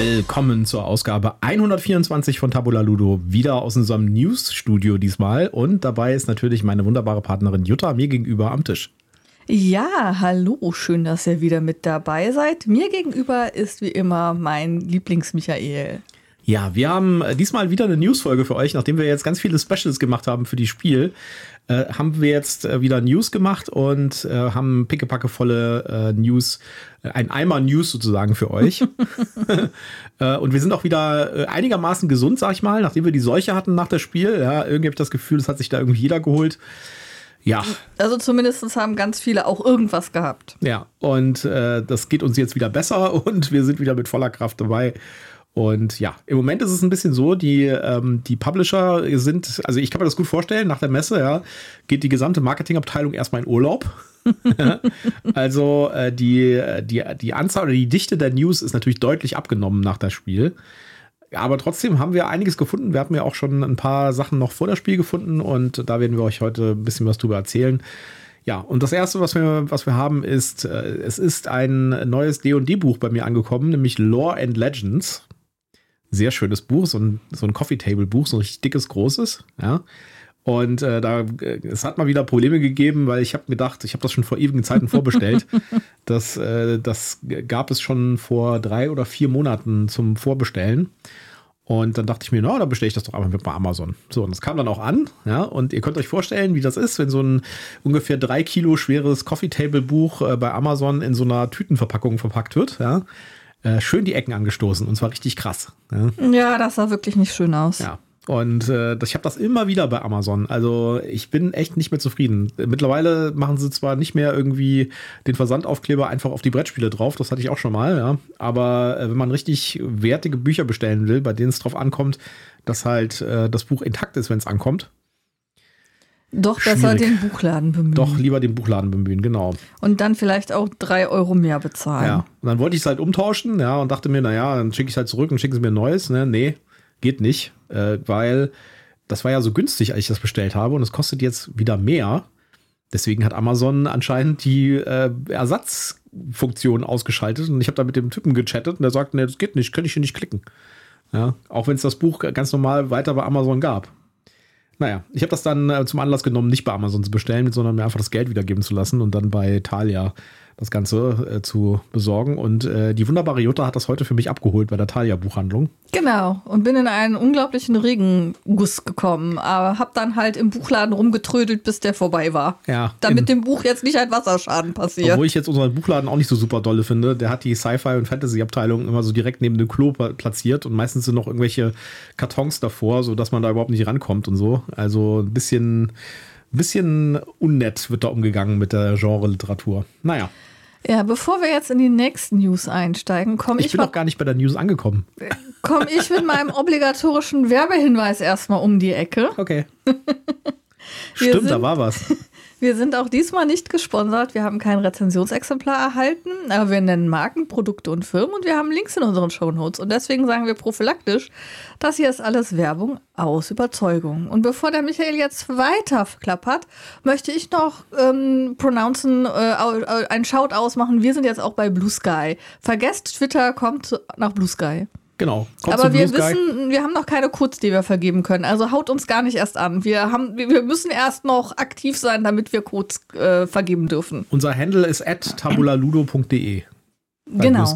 Willkommen zur Ausgabe 124 von Tabula Ludo, wieder aus unserem News-Studio diesmal. Und dabei ist natürlich meine wunderbare Partnerin Jutta mir gegenüber am Tisch. Ja, hallo, schön, dass ihr wieder mit dabei seid. Mir gegenüber ist wie immer mein Lieblings-Michael. Ja, wir haben diesmal wieder eine News-Folge für euch, nachdem wir jetzt ganz viele Specials gemacht haben für die Spiel. Äh, haben wir jetzt äh, wieder News gemacht und äh, haben pickepackevolle äh, News, äh, ein Eimer News sozusagen für euch. Äh, und wir sind auch wieder einigermaßen gesund, sag ich mal, nachdem wir die Seuche hatten nach dem Spiel. Ja, irgendwie habe ich das Gefühl, es hat sich da irgendwie jeder geholt. Ja. Also zumindest haben ganz viele auch irgendwas gehabt. Ja, und das geht uns jetzt wieder besser und wir sind wieder mit voller Kraft dabei. Und ja, im Moment ist es ein bisschen so, die, ähm, die Publisher sind, also ich kann mir das gut vorstellen, nach der Messe, ja, geht die gesamte Marketingabteilung erstmal in Urlaub. also äh, die, die, die Anzahl oder die Dichte der News ist natürlich deutlich abgenommen nach dem Spiel. Aber trotzdem haben wir einiges gefunden. Wir hatten ja auch schon ein paar Sachen noch vor dem Spiel gefunden und da werden wir euch heute ein bisschen was drüber erzählen. Ja, und das erste, was wir, was wir haben, ist, äh, es ist ein neues D&D-Buch bei mir angekommen, nämlich Lore and Legends sehr schönes Buch, so ein, so ein Coffee-Table-Buch, so ein richtig dickes, großes, ja. Und äh, da äh, es hat mal wieder Probleme gegeben, weil ich habe gedacht, ich habe das schon vor ewigen Zeiten vorbestellt. das, äh, das gab es schon vor drei oder vier Monaten zum Vorbestellen. Und dann dachte ich mir, na, dann bestelle ich das doch einfach mit bei Amazon. So, und das kam dann auch an, ja. Und ihr könnt euch vorstellen, wie das ist, wenn so ein ungefähr drei Kilo schweres Coffee-Table-Buch äh, bei Amazon in so einer Tütenverpackung verpackt wird, ja äh, schön die Ecken angestoßen und zwar richtig krass. Ja, ja das sah wirklich nicht schön aus. Ja. Und äh, ich habe das immer wieder bei Amazon. Also ich bin echt nicht mehr zufrieden. Mittlerweile machen sie zwar nicht mehr irgendwie den Versandaufkleber einfach auf die Brettspiele drauf, das hatte ich auch schon mal, ja. Aber äh, wenn man richtig wertige Bücher bestellen will, bei denen es drauf ankommt, dass halt äh, das Buch intakt ist, wenn es ankommt, doch besser den Buchladen bemühen. Doch lieber den Buchladen bemühen, genau. Und dann vielleicht auch drei Euro mehr bezahlen. Ja, und dann wollte ich es halt umtauschen, ja, und dachte mir, naja, dann schicke ich es halt zurück und schicken sie mir ein neues. Ne? Nee, geht nicht, äh, weil das war ja so günstig, als ich das bestellt habe und es kostet jetzt wieder mehr. Deswegen hat Amazon anscheinend die äh, Ersatzfunktion ausgeschaltet und ich habe da mit dem Typen gechattet und der sagt, nee, das geht nicht, könnte ich hier nicht klicken. Ja, auch wenn es das Buch ganz normal weiter bei Amazon gab. Naja, ich habe das dann äh, zum Anlass genommen, nicht bei Amazon zu bestellen, sondern mir einfach das Geld wiedergeben zu lassen und dann bei Thalia das Ganze äh, zu besorgen. Und äh, die wunderbare Jutta hat das heute für mich abgeholt bei der Thalia-Buchhandlung. Genau. Und bin in einen unglaublichen Regenguss gekommen. Aber habe dann halt im Buchladen rumgetrödelt, bis der vorbei war. Ja. Damit dem Buch jetzt nicht ein Wasserschaden passiert. Obwohl ich jetzt unseren Buchladen auch nicht so super dolle finde. Der hat die Sci-Fi- und Fantasy-Abteilung immer so direkt neben dem Klo platziert. Und meistens sind noch irgendwelche Kartons davor, sodass man da überhaupt nicht rankommt und so. Also ein bisschen bisschen unnett wird da umgegangen mit der Genre-Literatur. Naja. Ja, bevor wir jetzt in die nächsten News einsteigen, komme ich. Ich bin noch gar nicht bei der News angekommen. Komme ich mit meinem obligatorischen Werbehinweis erstmal um die Ecke. Okay. Stimmt, da war was. Wir sind auch diesmal nicht gesponsert. Wir haben kein Rezensionsexemplar erhalten, aber wir nennen Marken, Produkte und Firmen und wir haben Links in unseren Shownotes. Und deswegen sagen wir prophylaktisch, das hier ist alles Werbung aus Überzeugung. Und bevor der Michael jetzt weiter klappert, möchte ich noch ähm, pronouncen, äh, einen Shout ausmachen. Wir sind jetzt auch bei Blue Sky. Vergesst Twitter, kommt nach Blue Sky. Genau. Aber wir wissen, wir haben noch keine Codes, die wir vergeben können. Also haut uns gar nicht erst an. Wir, haben, wir müssen erst noch aktiv sein, damit wir Codes äh, vergeben dürfen. Unser Handle ist at tabulaludo.de. Genau.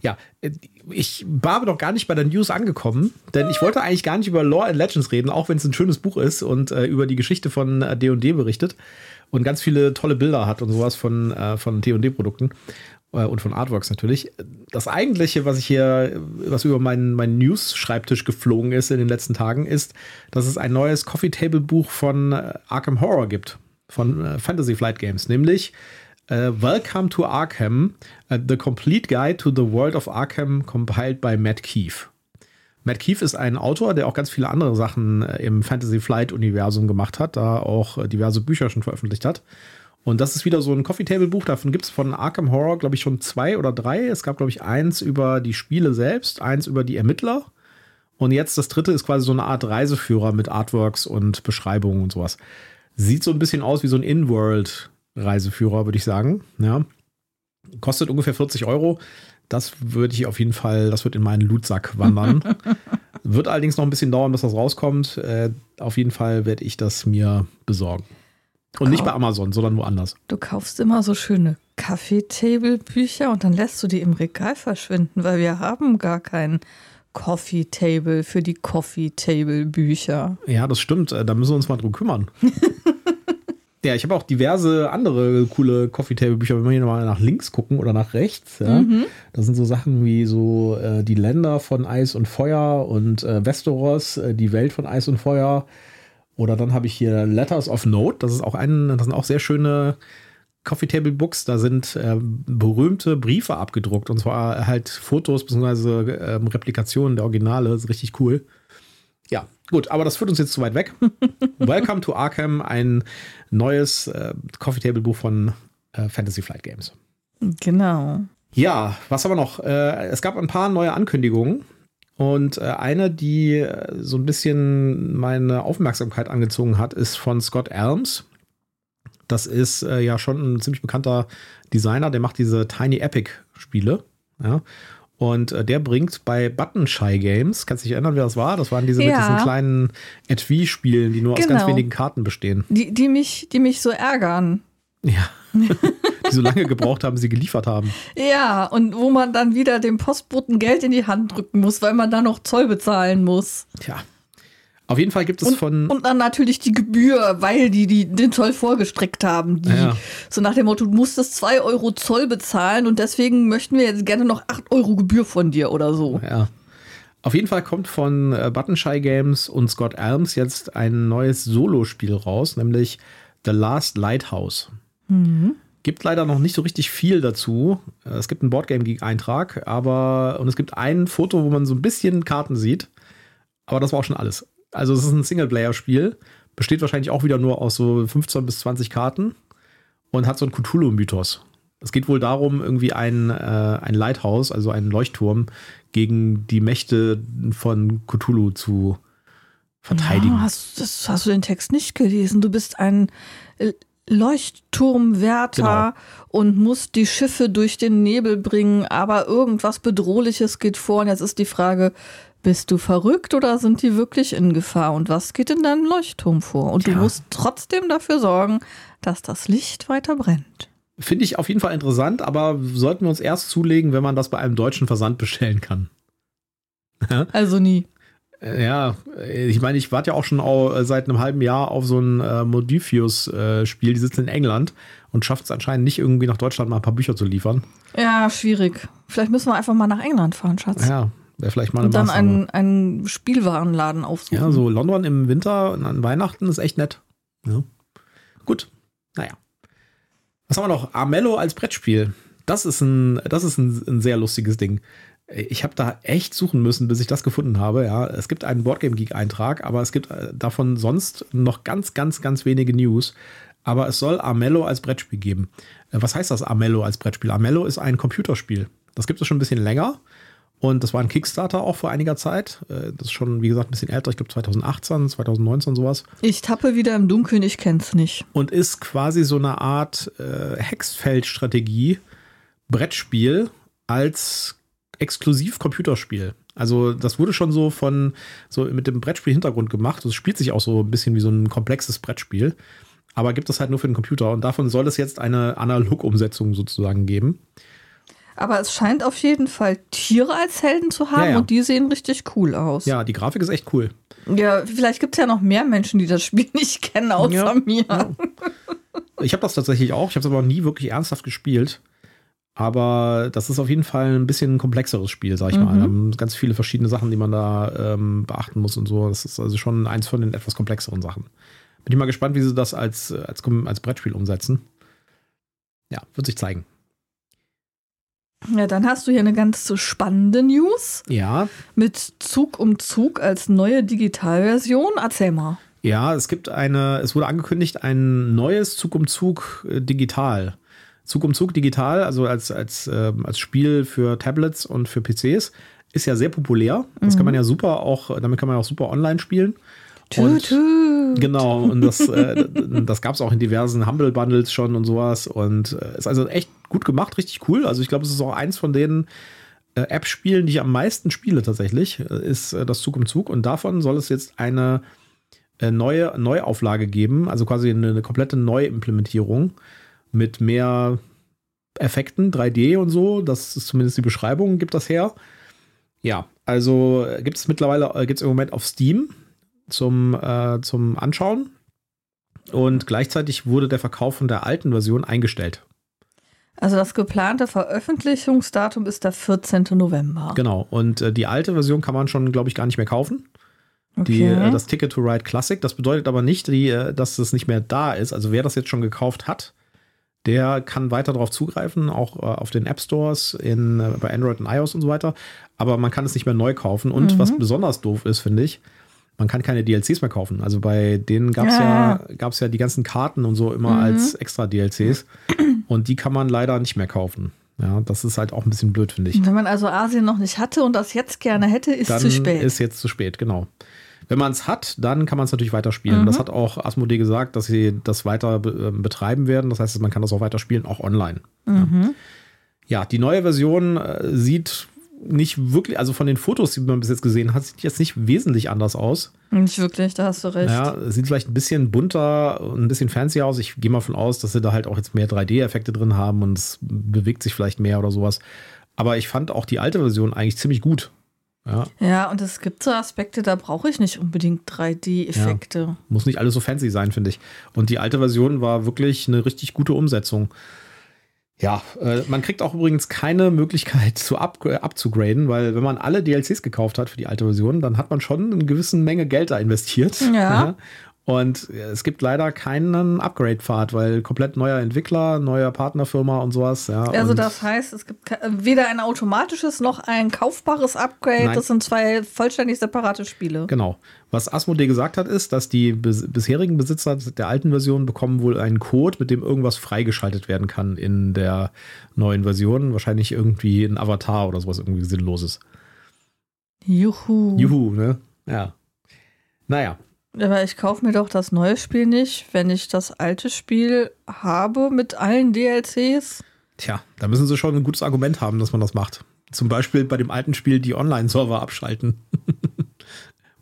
Ja, äh, ich war aber noch gar nicht bei der News angekommen, denn ich wollte eigentlich gar nicht über Lore and Legends reden, auch wenn es ein schönes Buch ist und äh, über die Geschichte von D&D äh, berichtet und ganz viele tolle Bilder hat und sowas von, äh, von D&D-Produkten. Äh, und von Artworks natürlich. Das eigentliche, was ich hier, was über meinen, meinen News-Schreibtisch geflogen ist in den letzten Tagen, ist, dass es ein neues Coffee Table Buch von äh, Arkham Horror gibt, von äh, Fantasy Flight Games, nämlich uh, Welcome to Arkham, The Complete Guide to the World of Arkham, compiled by Matt Keefe. Matt Keefe ist ein Autor, der auch ganz viele andere Sachen im Fantasy Flight Universum gemacht hat, da auch diverse Bücher schon veröffentlicht hat. Und das ist wieder so ein Coffee Table Buch. Davon gibt es von Arkham Horror, glaube ich, schon zwei oder drei. Es gab, glaube ich, eins über die Spiele selbst, eins über die Ermittler. Und jetzt das dritte ist quasi so eine Art Reiseführer mit Artworks und Beschreibungen und sowas. Sieht so ein bisschen aus wie so ein In-World Reiseführer, würde ich sagen. Ja. Kostet ungefähr 40 Euro. Das würde ich auf jeden Fall, das wird in meinen Lootsack wandern. wird allerdings noch ein bisschen dauern, bis das rauskommt. Äh, auf jeden Fall werde ich das mir besorgen. Und nicht bei Amazon, sondern woanders. Du kaufst immer so schöne Kaffeetable-Bücher und dann lässt du die im Regal verschwinden, weil wir haben gar kein Coffee Table für die Coffee Table Bücher. Ja, das stimmt. Äh, Da müssen wir uns mal drum kümmern. ja, ich habe auch diverse andere coole Coffee Table Bücher, wenn wir hier mal nach links gucken oder nach rechts. Ja. Das sind so Sachen wie so äh, die Länder von Eis und Feuer und äh, Westeros, äh, die Welt von Eis und Feuer. Oder dann habe ich hier Letters of Note. Das ist auch ein, das sind auch sehr schöne Coffee Table Books. Da sind äh, berühmte Briefe abgedruckt und zwar halt Fotos bzw. Ähm, Replikationen der Originale. Das ist richtig cool. Ja, gut, aber das führt uns jetzt zu weit weg. Welcome to Arkham, ein neues äh, Coffee Table Buch von äh, Fantasy Flight Games. Genau. Ja, was aber noch? Äh, es gab ein paar neue Ankündigungen. Und äh, eine, die äh, so ein bisschen meine Aufmerksamkeit angezogen hat, ist von Scott Elms. Das ist äh, ja schon ein ziemlich bekannter Designer, der macht diese Tiny Epic Spiele. Ja. Und äh, der bringt bei Button Shy Games, kannst du dich erinnern, wer das war? Das waren diese mit Ja. diesen kleinen Etui-Spielen, die nur aus ganz Genau. wenigen Karten bestehen. Die, die, mich, die mich so ärgern. Ja. die so lange gebraucht haben, sie geliefert haben. Ja, und wo man dann wieder dem Postboten Geld in die Hand drücken muss, weil man da noch Zoll bezahlen muss. Tja. Auf jeden Fall gibt es Und, von. und dann natürlich die Gebühr, weil die, die den Zoll vorgestreckt haben. Die, Ja. So nach dem Motto, du musstest 2 Euro Zoll bezahlen und deswegen möchten wir jetzt gerne noch 8 Euro Gebühr von dir oder so. Ja. Auf jeden Fall kommt von äh, Button Shy Games und Scott Elms jetzt ein neues Solo-Spiel raus, nämlich The Last Lighthouse. Gibt leider noch nicht so richtig viel dazu. Äh, Es gibt einen Boardgame Geek Eintrag, aber und es gibt ein Foto, wo man so ein bisschen Karten sieht, aber das war auch schon alles. Also es ist ein Singleplayer-Spiel, besteht wahrscheinlich auch wieder nur aus so 15 bis 20 Karten und hat so einen Cthulhu-Mythos. Es geht wohl darum, irgendwie ein, äh, ein Lighthouse, also einen Leuchtturm, gegen die Mächte von Cthulhu zu verteidigen. Ja, hast, das, hast du den Text nicht gelesen? Du bist ein Leuchtturmwärter und musst die Schiffe durch den Nebel bringen, aber irgendwas Bedrohliches geht vor. Und jetzt ist die Frage, bist du verrückt oder sind die wirklich in Gefahr? Und was geht in deinem Leuchtturm vor? Und Ja. du musst trotzdem dafür sorgen, dass das Licht weiter brennt. Finde ich auf jeden Fall interessant, aber sollten wir uns erst zulegen, wenn man das bei einem deutschen Versand bestellen kann. Also nie. Äh, Ja, äh, ich meine, ich warte ja auch schon äh, seit einem halben Jahr auf so ein äh, Modifius-Spiel. Die sitzen in England und schafft es anscheinend nicht irgendwie nach Deutschland mal ein paar Bücher zu liefern. Ja, schwierig. Vielleicht müssen wir einfach mal nach England fahren, Schatz. Ja, wäre vielleicht mal eine und dann einen, einen Spielwarenladen aufsuchen. Ja, so London im Winter und an Weihnachten ist echt nett. Ja. Gut, naja. Was haben wir noch? Armello als Brettspiel. Das ist ein, das ist ein, ein sehr lustiges Ding. Ich habe da echt suchen müssen, bis ich das gefunden habe. Ja, es gibt einen Boardgame Geek Eintrag, aber es gibt äh, davon sonst noch ganz, ganz, ganz wenige News. Aber es soll Armello als Brettspiel geben. Äh, Was heißt das Armello als Brettspiel? Armello ist ein Computerspiel. Das gibt es schon ein bisschen länger. Und das war ein Kickstarter auch vor einiger Zeit. Äh, Das ist schon, wie gesagt, ein bisschen älter. Ich glaube 2018, 2019 sowas. Ich tappe wieder im Dunkeln, ich kenn's nicht. Und ist quasi so eine Art äh, Hexfeld-Strategie, Brettspiel als exklusiv Computerspiel. Also das wurde schon so von so mit dem Brettspiel-Hintergrund gemacht. Es spielt sich auch so ein bisschen wie so ein komplexes Brettspiel. Aber gibt es halt nur für den Computer. Und davon soll es jetzt eine Analog-Umsetzung sozusagen geben. Aber es scheint auf jeden Fall Tiere als Helden zu haben Ja, ja. und die sehen richtig cool aus. Ja, die Grafik ist echt cool. Ja, vielleicht gibt es ja noch mehr Menschen, die das Spiel nicht kennen, außer Ja, mir. Ich habe das tatsächlich auch. Ich habe es aber nie wirklich ernsthaft gespielt. Aber das ist auf jeden Fall ein bisschen ein komplexeres Spiel, sag ich mal. Da haben ganz viele verschiedene Sachen, die man da ähm, beachten muss und so. Das ist also schon eins von den etwas komplexeren Sachen. Bin ich mal gespannt, wie sie das als, als, als Brettspiel umsetzen. Ja, wird sich zeigen. Ja, dann hast du hier eine ganz spannende News Ja, mit Zug um Zug als neue Digitalversion. Erzähl mal. Ja, es gibt eine, es wurde angekündigt, ein neues Zug um Zug äh, digital. Zug um Zug digital, also als, als, ähm, als Spiel für Tablets und für PCs, ist ja sehr populär. Das kann man ja super auch, damit kann man auch super online spielen. Tut, tut. Genau, und das, äh, das gab es auch in diversen Humble Bundles schon und sowas. Und äh, ist also echt gut gemacht, richtig cool. Also ich glaube, es ist auch eins von den äh, App-Spielen, die ich am meisten spiele tatsächlich, äh, ist äh, das Zug um Zug. Und davon soll es jetzt eine äh, neue Neuauflage geben, also quasi eine, eine komplette Neuimplementierung mit mehr Effekten, 3D und so. Das ist zumindest die Beschreibung, gibt das her. Ja, also äh, gibt es mittlerweile, äh, gibt es im Moment auf Steam zum, äh, zum Anschauen. Und gleichzeitig wurde der Verkauf von der alten Version eingestellt. Also das geplante Veröffentlichungsdatum ist der 14. November. Genau. Und äh, die alte Version kann man schon, glaube ich, gar nicht mehr kaufen. Die, Okay. äh, das Ticket to Ride Classic. Das bedeutet aber nicht, die, äh, dass es nicht mehr da ist. Also wer das jetzt schon gekauft hat, der kann weiter darauf zugreifen, auch äh, auf den App Stores in, äh, bei Android und iOS und so weiter. Aber man kann es nicht mehr neu kaufen. Und was besonders doof ist, finde ich, man kann keine DLCs mehr kaufen. Also bei denen gab es ja, gab's ja die ganzen Karten und so immer als extra DLCs. Und die kann man leider nicht mehr kaufen. Ja, das ist halt auch ein bisschen blöd, finde ich. Wenn man also Asien noch nicht hatte und das jetzt gerne hätte, ist dann zu spät. ist jetzt zu spät, genau. Wenn man es hat, dann kann man es natürlich weiterspielen. Mhm. Das hat auch Asmodee gesagt, dass sie das weiter be ähm, betreiben werden. Das heißt, man kann das auch weiterspielen, auch online. Mhm. Ja. ja, die neue Version äh, sieht nicht wirklich, also von den Fotos, die man bis jetzt gesehen hat, sieht jetzt nicht wesentlich anders aus. Nicht wirklich, da hast du recht. Ja, sieht vielleicht ein bisschen bunter und ein bisschen fancier aus. Ich gehe mal von aus, dass sie da halt auch jetzt mehr 3D-Effekte drin haben und es bewegt sich vielleicht mehr oder sowas. Aber ich fand auch die alte Version eigentlich ziemlich gut. Ja, Ja, und es gibt so Aspekte, da brauche ich nicht unbedingt 3D-Effekte. muss nicht alles so fancy sein, finde ich. Und die alte Version war wirklich eine richtig gute Umsetzung. Ja, äh, man kriegt auch übrigens keine Möglichkeit zu up, äh, abzugraden, weil wenn man alle DLCs gekauft hat für die alte Version, dann hat man schon eine gewisse Menge Geld da investiert. Ja. Und es gibt leider keinen Upgrade-Pfad, weil komplett neuer Entwickler, neuer Partnerfirma und sowas. Ja, Also und das heißt, es gibt weder ein automatisches noch ein kaufbares Upgrade. Nein. Das sind zwei vollständig separate Spiele. Genau. Was Asmodee gesagt hat, ist, dass die bis bisherigen Besitzer der alten Version bekommen wohl einen Code, mit dem irgendwas freigeschaltet werden kann in der neuen Version. Wahrscheinlich irgendwie ein Avatar oder sowas, irgendwie Sinnloses. Juhu. Juhu, ne? Ja. Naja, Aber ich kaufe mir doch das neue Spiel nicht, wenn ich das alte Spiel habe mit allen DLCs. tja, da müssen sie schon ein gutes Argument haben, dass man das macht. Zum Beispiel bei dem alten Spiel die Online-Server abschalten.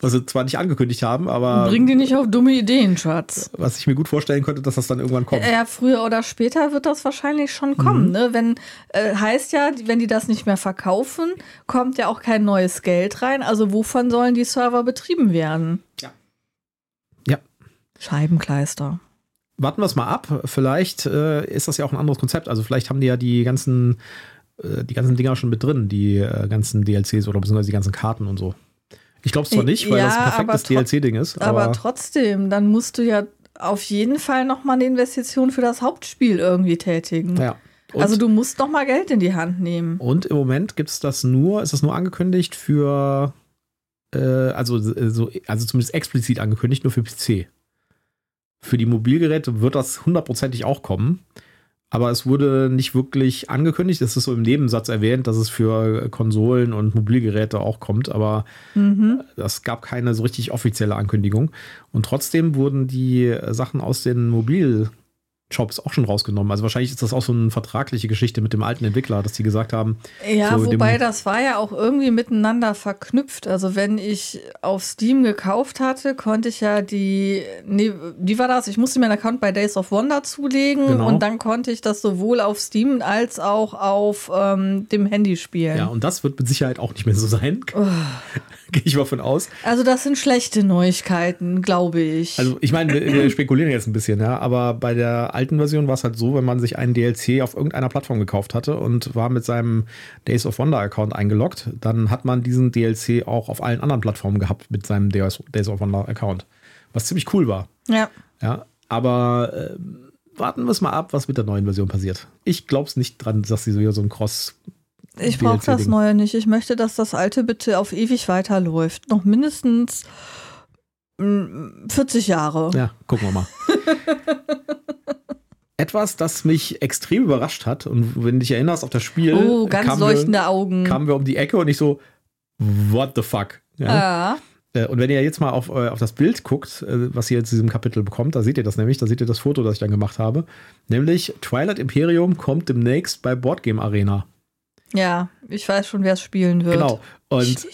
Was sie zwar nicht angekündigt haben, aber Bring die nicht auf dumme Ideen, Schatz. was ich mir gut vorstellen könnte, dass das dann irgendwann kommt. Ja, früher oder später wird das wahrscheinlich schon kommen. Ne? Wenn äh, heißt ja, wenn die das nicht mehr verkaufen, kommt ja auch kein neues Geld rein. Also wovon sollen die Server betrieben werden? Scheibenkleister. warten wir es mal ab. Vielleicht äh, ist das ja auch ein anderes Konzept. Also vielleicht haben die ja die ganzen, äh, die ganzen Dinger schon mit drin, die äh, ganzen DLCs oder beziehungsweise die ganzen Karten und so. Ich glaube es zwar nicht, weil Ja, das ein perfektes DLC-Ding ist. Aber, Aber, trotzdem, dann musst du ja auf jeden Fall noch mal eine Investition für das Hauptspiel irgendwie tätigen. ja. Und, Also du musst noch mal Geld in die Hand nehmen. und im Moment gibt es das nur, ist das nur angekündigt für, äh, also, äh, so, also zumindest explizit angekündigt, nur für PC. Für die Mobilgeräte wird das hundertprozentig auch kommen. Aber es wurde nicht wirklich angekündigt. Es ist so im Nebensatz erwähnt, dass es für Konsolen und Mobilgeräte auch kommt. Aber Mhm. Es gab keine so richtig offizielle Ankündigung. Und trotzdem wurden die Sachen aus den Mobiljobs auch schon rausgenommen. Also wahrscheinlich ist das auch so eine vertragliche Geschichte mit dem alten Entwickler, dass die gesagt haben, Ja, So wobei das war ja auch irgendwie miteinander verknüpft. Also wenn ich auf Steam gekauft hatte, konnte ich ja die, nee, wie war das? Ich musste mir einen Account bei Days of Wonder zulegen Genau. und dann konnte ich das sowohl auf Steam als auch auf ähm, dem Handy spielen. ja, und das wird mit Sicherheit auch nicht mehr so sein. Gehe ich mal von aus. Also das sind schlechte Neuigkeiten, glaube ich. Also ich meine, wir, wir spekulieren jetzt ein bisschen, ja, aber bei der alten Version war es halt so, wenn man sich einen DLC auf irgendeiner Plattform gekauft hatte und war mit seinem Days of Wonder Account eingeloggt, dann hat man diesen DLC auch auf allen anderen Plattformen gehabt mit seinem Days Days of Wonder Account, was ziemlich cool war. ja. Ja, aber ähm, warten wir es mal ab, was mit der neuen Version passiert. Ich glaube es nicht dran, dass sie so wieder so ein Cross. Ich brauche das. Neue nicht. Ich möchte, dass das Alte bitte auf ewig weiterläuft. Noch mindestens mm, 40 Jahre. Ja, gucken wir mal. Etwas, das mich extrem überrascht hat, und wenn du dich erinnerst, auf das Spiel Oh, ganz kamen, leuchtende wir, Augen. kamen wir um die Ecke und ich so, what the fuck? Ja. ja. Äh, und wenn ihr jetzt mal auf, äh, auf das Bild guckt, äh, was ihr jetzt in diesem Kapitel bekommt, da seht ihr das nämlich, da seht ihr das Foto, das ich dann gemacht habe. Nämlich Twilight Imperium kommt demnächst bei Boardgame Arena. Ja, ich weiß schon, wer es spielen wird. Genau. Und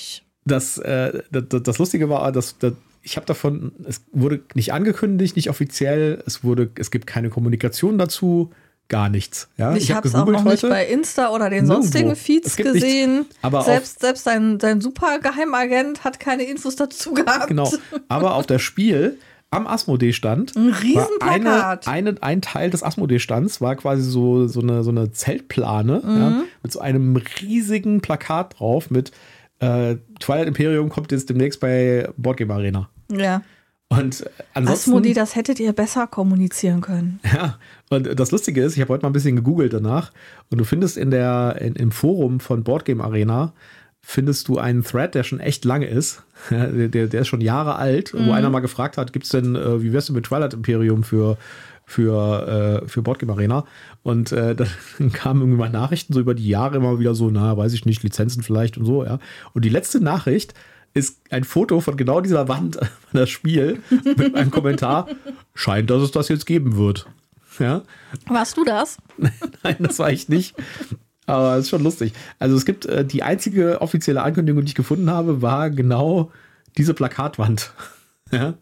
das, äh, das, das Lustige war, dass, dass ich habe davon, es wurde nicht angekündigt, nicht offiziell, es wurde, es gibt keine Kommunikation dazu, gar nichts. Ja? ich habe es auch noch nicht bei Insta oder den Nirgendwo. sonstigen Feeds gesehen. nichts, aber selbst selbst dein, dein super Geheimagent hat keine Infos dazu gehabt. Genau. Aber auf das Spiel am Asmodee-Stand Ein Riesenplakat. eine, eine, ein Teil des Asmodee-Stands war quasi so, so, eine, so eine Zeltplane Mhm. ja, mit so einem riesigen Plakat drauf mit äh, Twilight Imperium kommt jetzt demnächst bei Boardgame Arena. Ja. Und äh, ansonsten, Asmodi, das hättet ihr besser kommunizieren können. Ja, und das Lustige ist, ich habe heute mal ein bisschen gegoogelt danach und du findest in der, in, im Forum von Boardgame Arena findest du einen Thread, der schon echt lange ist. Der, der, ist schon Jahre alt, wo einer mal gefragt hat, gibt's denn, äh, wie wär's denn mit Twilight Imperium für, für, äh, für Boardgame Arena? Und äh, dann kamen irgendwie mal Nachrichten so über die Jahre immer wieder so, na, weiß ich nicht, Lizenzen vielleicht und so, ja. Und die letzte Nachricht ist ein Foto von genau dieser Wand von das Spiel mit einem Kommentar, scheint, dass es das jetzt geben wird. Ja, Warst du das? Nein, das war ich nicht. Aber es ist schon lustig. Also es gibt äh, die einzige offizielle Ankündigung, die ich gefunden habe, war genau diese Plakatwand. ja.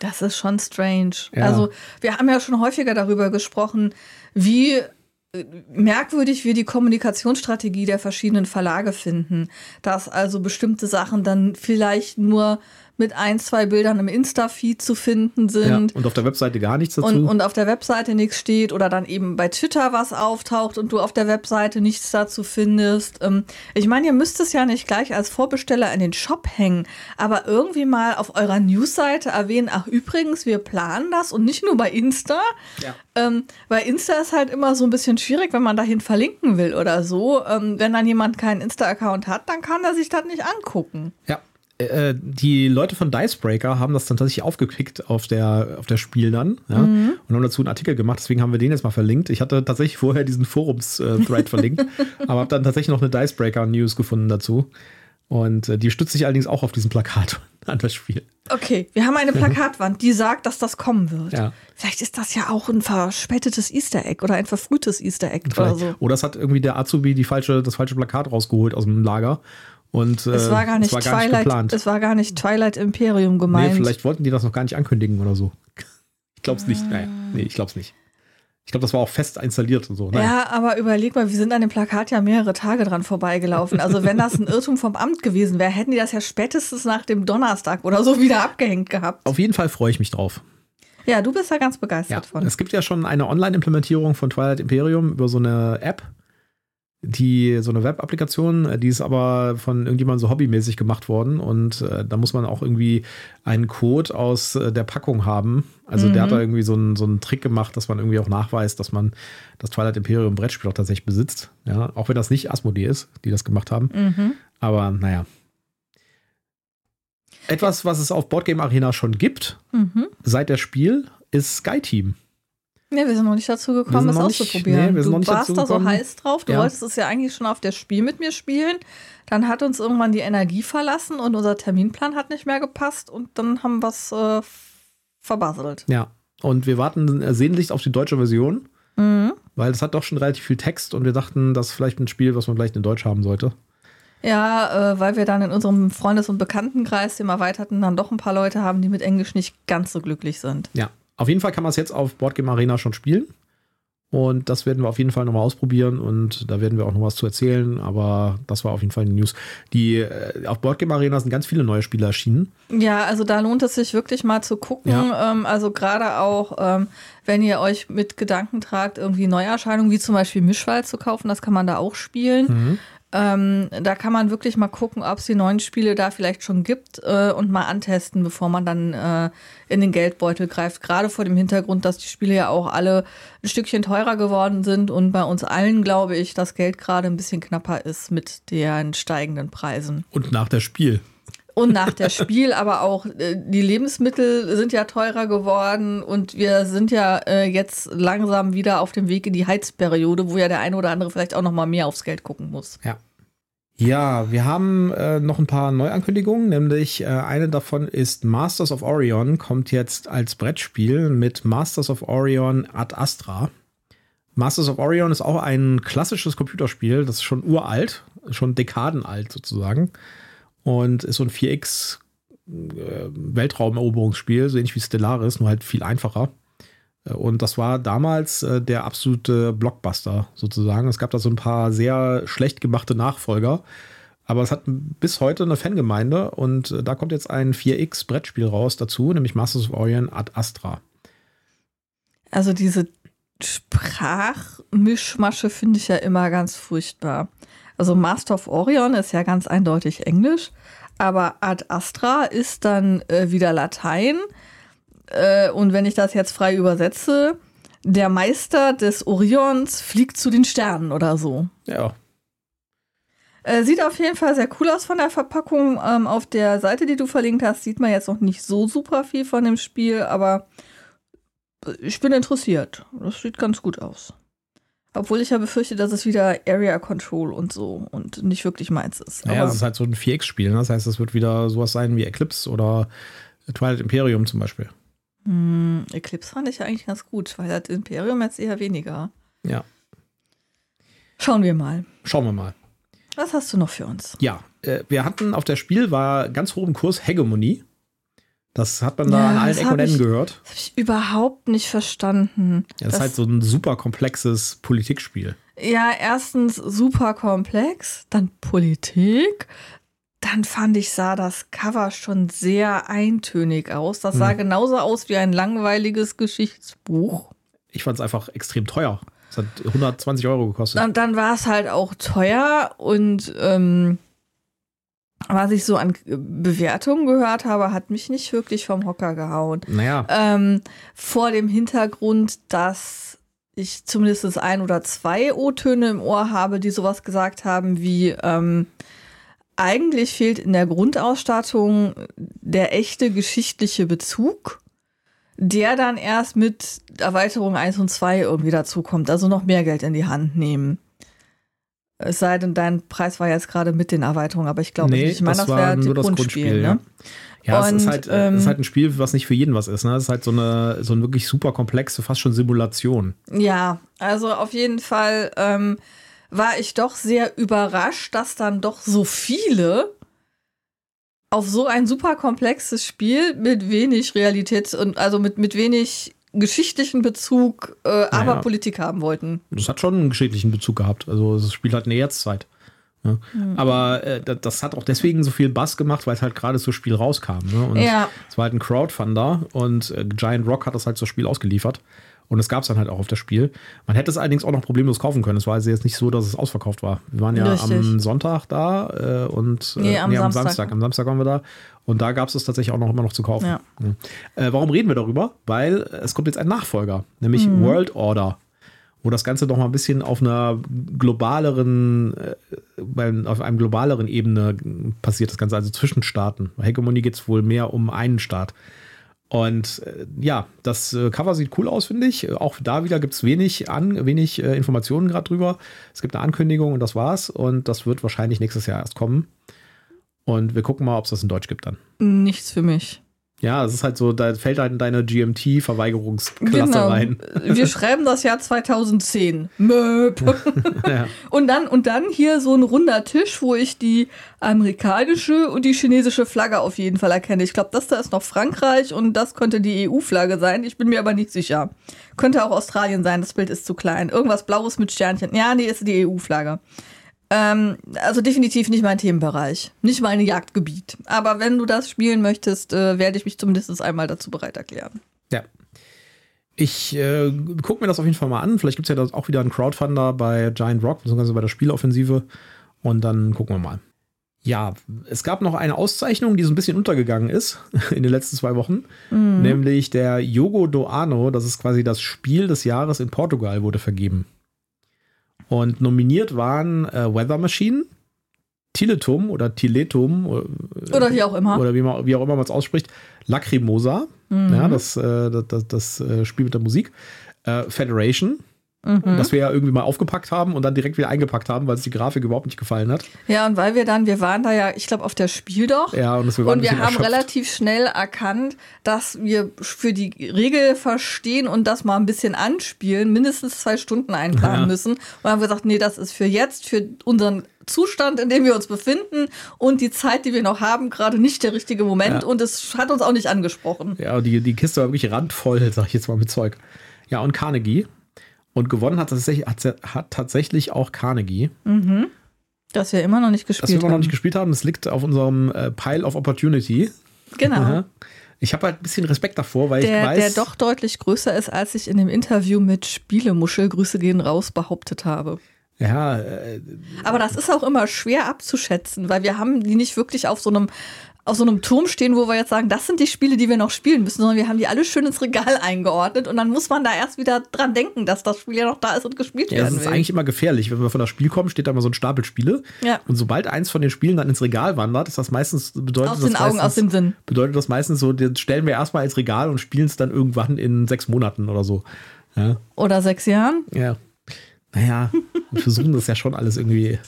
Das ist schon strange. Ja. Also, wir haben ja schon häufiger darüber gesprochen, wie äh, merkwürdig wir die Kommunikationsstrategie der verschiedenen Verlage finden. Dass also bestimmte Sachen dann vielleicht nur mit ein, zwei Bildern im Insta-Feed zu finden ja. sind. Und auf der Webseite gar nichts dazu. Und, und auf der Webseite nichts steht oder dann eben bei Twitter was auftaucht und du auf der Webseite nichts dazu findest. Ähm, ich meine, ihr müsst es ja nicht gleich als Vorbesteller in den Shop hängen, aber irgendwie mal auf eurer Newsseite erwähnen, ach übrigens, wir planen das und nicht nur bei Insta. Ja. Ähm, weil Insta ist halt immer so ein bisschen schwierig, wenn man dahin verlinken will oder so. Ähm, wenn dann jemand keinen Insta-Account hat, dann kann er sich das nicht angucken. ja. Äh, die Leute von Dicebreaker haben das dann tatsächlich aufgeklickt auf der, auf der Spiel dann ja, und haben dazu einen Artikel gemacht. Deswegen haben wir den jetzt mal verlinkt. Ich hatte tatsächlich vorher diesen Forums-Thread verlinkt, aber habe dann tatsächlich noch eine Dicebreaker-News gefunden dazu. Und äh, die stützt sich allerdings auch auf diesen Plakat an das Spiel. Okay, wir haben eine Plakatwand, die sagt, dass das kommen wird. Ja. Vielleicht ist das ja auch ein verspätetes Easter Egg oder ein verfrühtes Easter Egg oder so. Oder es hat irgendwie der Azubi die falsche, das falsche Plakat rausgeholt aus dem Lager. Und, äh, Es war gar nicht, war gar nicht Twilight, geplant. es war gar nicht Twilight Imperium nee, gemeint. vielleicht wollten die das noch gar nicht ankündigen oder so. Ich glaub's nicht. Naja, nee, ich glaub's nicht. Ich glaube, das war auch fest installiert und so. Naja. ja, aber überleg mal, wir sind an dem Plakat ja mehrere Tage dran vorbeigelaufen. Also wenn das ein Irrtum vom Amt gewesen wäre, hätten die das ja spätestens nach dem Donnerstag oder so wieder abgehängt gehabt. Auf jeden Fall freue ich mich drauf. Ja, du bist da ganz Ja, begeistert von. es gibt ja schon eine Online-Implementierung von Twilight Imperium über so eine App, die so eine Web-Applikation, äh, die ist aber von irgendjemandem so hobbymäßig gemacht worden und äh, da muss man auch irgendwie einen Code aus äh, der Packung haben. Also der hat da irgendwie so einen, so einen Trick gemacht, dass man irgendwie auch nachweist, dass man das Twilight Imperium Brettspiel auch tatsächlich besitzt. Ja, auch wenn das nicht Asmodee ist, die das gemacht haben. Mhm. Aber naja. Etwas, was es auf Boardgame Arena schon gibt, Mhm. seit der Spiel, ist SkyTeam. Nee, wir sind noch nicht dazu gekommen, es noch auszuprobieren. nee, wir sind noch du nicht warst dazu da so heiß drauf. Du Ja. wolltest es ja eigentlich schon auf der Spiel mit mir spielen. Dann hat uns irgendwann die Energie verlassen und unser Terminplan hat nicht mehr gepasst und dann haben wir es äh, verbaselt. Ja. Und wir warten sehnlichst auf die deutsche Version, Mhm. weil es hat doch schon relativ viel Text und wir dachten, das ist vielleicht ein Spiel, was man vielleicht in Deutsch haben sollte. Ja, äh, weil wir dann in unserem Freundes- und Bekanntenkreis, dem Erweiterten, dann doch ein paar Leute haben, die mit Englisch nicht ganz so glücklich sind. Ja. Auf jeden Fall kann man es jetzt auf Boardgame Arena schon spielen. Und das werden wir auf jeden Fall nochmal ausprobieren und da werden wir auch noch was zu erzählen. Aber das war auf jeden Fall eine News. Die, äh, auf Boardgame Arena sind ganz viele neue Spiele erschienen. Ja, also da lohnt es sich wirklich mal zu gucken. Ja. Ähm, also gerade auch, ähm, wenn ihr euch mit Gedanken tragt, irgendwie Neuerscheinungen wie zum Beispiel Mischwald zu kaufen, das kann man da auch spielen. Mhm. Ähm, da kann man wirklich mal gucken, ob es die neuen Spiele da vielleicht schon gibt äh, und mal antesten, bevor man dann äh, in den Geldbeutel greift. Gerade vor dem Hintergrund, dass die Spiele ja auch alle ein Stückchen teurer geworden sind und bei uns allen, glaube ich, das Geld gerade ein bisschen knapper ist mit den steigenden Preisen. Und nach der Spiel. Und nach der Spiel, aber auch äh, die Lebensmittel sind ja teurer geworden und wir sind ja äh, jetzt langsam wieder auf dem Weg in die Heizperiode, wo ja der eine oder andere vielleicht auch noch mal mehr aufs Geld gucken muss. Ja. Ja, wir haben äh, noch ein paar Neuankündigungen, nämlich äh, eine davon ist Masters of Orion, kommt jetzt als Brettspiel mit Masters of Orion Ad Astra. Masters of Orion ist auch ein klassisches Computerspiel, das ist schon uralt, schon dekadenalt sozusagen. Und ist so ein 4X äh, Weltraumeroberungsspiel, so ähnlich wie Stellaris, nur halt viel einfacher. Und das war damals äh, der absolute Blockbuster sozusagen. Es gab da so ein paar sehr schlecht gemachte Nachfolger. Aber es hat bis heute eine Fangemeinde und äh, da kommt jetzt ein 4X-Brettspiel raus dazu, nämlich Masters of Orion Ad Astra. Also diese Sprachmischmasche finde ich ja immer ganz furchtbar. Also Master of Orion ist ja ganz eindeutig Englisch, aber Ad Astra ist dann äh, wieder Latein. Äh, und wenn ich das jetzt frei übersetze, der Meister des Orions fliegt zu den Sternen oder so. Ja. Äh, sieht auf jeden Fall sehr cool aus von der Verpackung. Ähm, auf der Seite, die du verlinkt hast, sieht man jetzt noch nicht so super viel von dem Spiel, aber ich bin interessiert. Das sieht ganz gut aus. Obwohl ich ja befürchte, dass es wieder Area Control und so und nicht wirklich meins ist. Naja, es ist halt so ein 4X-Spiel. Ne? Das heißt, es wird wieder sowas sein wie Eclipse oder Twilight Imperium zum Beispiel. Hm, Eclipse fand ich ja eigentlich ganz gut, das Imperium jetzt eher weniger. Ja. Schauen wir mal. Schauen wir mal. Was hast du noch für uns? Ja, äh, wir hatten auf der Spiel war ganz hoch im Kurs Hegemonie. Das hat man da Ja, an allen das Ecken und Enden gehört. Das habe ich überhaupt nicht verstanden. Ja, das, ist halt so ein super komplexes Politikspiel. Ja, erstens super komplex, dann Politik. Dann fand ich, sah das Cover schon sehr eintönig aus. Das sah Hm. genauso aus wie ein langweiliges Geschichtsbuch. Ich fand es einfach extrem teuer. Es hat 120 Euro gekostet. Dann, dann war es halt auch teuer und ähm, was ich so an Bewertungen gehört habe, hat mich nicht wirklich vom Hocker gehauen. naja, Ähm, vor dem Hintergrund, dass ich zumindest ein oder zwei O-Töne im Ohr habe, die sowas gesagt haben wie, ähm, eigentlich fehlt in der Grundausstattung der echte geschichtliche Bezug, der dann erst mit Erweiterung 1 und 2 irgendwie dazukommt, also noch mehr Geld in die Hand nehmen. Es sei denn, dein Preis war jetzt gerade mit den Erweiterungen, aber ich glaube nee, nicht. Ich meine, das das, wäre nur das Grundspiel, Grundspiel. ne? Ja, ja es, ist Und, halt, äh, es ist ähm, halt ein Spiel, was nicht für jeden was ist. Ne? Es ist halt so eine, so eine wirklich super komplexe, fast schon Simulation. Ja, also auf jeden Fall ähm, war ich doch sehr überrascht, dass dann doch so viele auf so ein super komplexes Spiel mit wenig Realität und also mit, mit wenig geschichtlichen Bezug, äh, aber ja. Politik haben wollten. Das hat schon einen geschichtlichen Bezug gehabt. Also das Spiel hat eine Jetztzeit. Ja. Hm. Aber äh, da- das hat auch deswegen so viel Bass gemacht, weil es halt gerade zur Spiel rauskam. Ne? Und Ja. es war halt ein Crowdfunder und äh, Giant Rock hat das halt zur Spiel ausgeliefert. Und es gab es dann halt auch auf das Spiel. Man hätte es allerdings auch noch problemlos kaufen können. Es war also jetzt nicht so, dass es ausverkauft war. Wir waren ja Richtig. am Sonntag da äh, und äh, Nee, am Samstag. Samstag. Am Samstag waren wir da. Und da gab es es tatsächlich auch noch immer noch zu kaufen. Ja. Äh, warum reden wir darüber? Weil es kommt jetzt ein Nachfolger, nämlich Mhm. World Order, wo das Ganze noch mal ein bisschen auf einer globaleren, äh, auf einem globaleren Ebene passiert das Ganze, also zwischen Staaten. Bei Hegemonie geht es wohl mehr um einen Staat. Und äh, ja, das äh, Cover sieht cool aus, finde ich. Auch da wieder gibt es wenig, an, wenig Informationen gerade drüber. Es gibt eine Ankündigung und das war's. Und das wird wahrscheinlich nächstes Jahr erst kommen. Und wir gucken mal, ob es das in Deutsch gibt dann. Nichts für mich. Ja, es ist halt so, da fällt halt in deine GMT-Verweigerungsklasse Genau. rein. Wir schreiben das Jahr 2010. Möp. Ja. Und dann, und dann hier so ein runder Tisch, wo ich die amerikanische und die chinesische Flagge auf jeden Fall erkenne. Ich glaube, das da ist noch Frankreich und das könnte die EU-Flagge sein. Ich bin mir aber nicht sicher. Könnte auch Australien sein, das Bild ist zu klein. Irgendwas Blaues mit Sternchen. Ja, nee, ist die EU-Flagge. Ähm, also definitiv nicht mein Themenbereich. Nicht mein Jagdgebiet. Aber wenn du das spielen möchtest, äh, werde ich mich zumindest einmal dazu bereit erklären. ja. Ich äh, gucke mir das auf jeden Fall mal an. Vielleicht gibt es ja das auch wieder einen Crowdfunder bei Giant Rock, beziehungsweise bei der Spieloffensive. Und dann gucken wir mal. Ja, es gab noch eine Auszeichnung, die so ein bisschen untergegangen ist in den letzten zwei Wochen. Nämlich der Yogo do Ano. Das ist quasi das Spiel des Jahres in Portugal, wurde vergeben. Und nominiert waren äh, Weather Machine, Tiletum oder Tiletum äh, Oder wie auch immer. oder wie, man, wie auch immer man es ausspricht, Lacrimosa, Mhm. ja, das, äh, das, das, das äh, Spiel mit der Musik, äh, Federation, Mhm. Das wir ja irgendwie mal aufgepackt haben und dann direkt wieder eingepackt haben, weil es die Grafik überhaupt nicht gefallen hat. Ja, und weil wir dann, wir waren da ja, ich glaube, auf der Spiel doch. Ja, und, das, wir Und wir haben erschöpft. relativ schnell erkannt, dass wir für die Regel verstehen und das mal ein bisschen anspielen, mindestens zwei Stunden einplanen Ja. müssen. Und haben gesagt, nee, das ist für jetzt, für unseren Zustand, in dem wir uns befinden und die Zeit, die wir noch haben, gerade nicht der richtige Moment. Ja. Und es hat uns auch nicht angesprochen. Ja, die, die Kiste war wirklich randvoll, sag ich jetzt mal mit Zeug. Ja, und Carnegie. Und gewonnen hat tatsächlich, hat, hat tatsächlich auch Carnegie. Das wir immer noch nicht Das gespielt wir noch haben. nicht gespielt haben, das liegt auf unserem äh, Pile of Opportunity. genau. Ich habe halt ein bisschen Respekt davor, weil Der, ich weiß. der doch deutlich größer ist, als ich in dem Interview mit Spielemuschel, Grüße gehen raus, behauptet habe. Ja, äh, Aber das ist auch immer schwer abzuschätzen, weil wir haben die nicht wirklich auf so einem auf so einem Turm stehen, wo wir jetzt sagen, das sind die Spiele, die wir noch spielen müssen, sondern wir haben die alle schön ins Regal eingeordnet und dann muss man da erst wieder dran denken, dass das Spiel ja noch da ist und gespielt ja, das werden ist will. eigentlich immer gefährlich. Wenn wir von das Spiel kommen, steht da immer so ein Stapel Spiele. Ja. Und sobald eins von den Spielen dann ins Regal wandert, ist das meistens, bedeutet aus das den Augen, meistens, aus dem Sinn. bedeutet das meistens so, das stellen wir erstmal ins Regal und spielen es dann irgendwann in sechs Monaten oder so. Ja. Oder sechs Jahren. Ja. Naja, wir versuchen das ja schon alles irgendwie.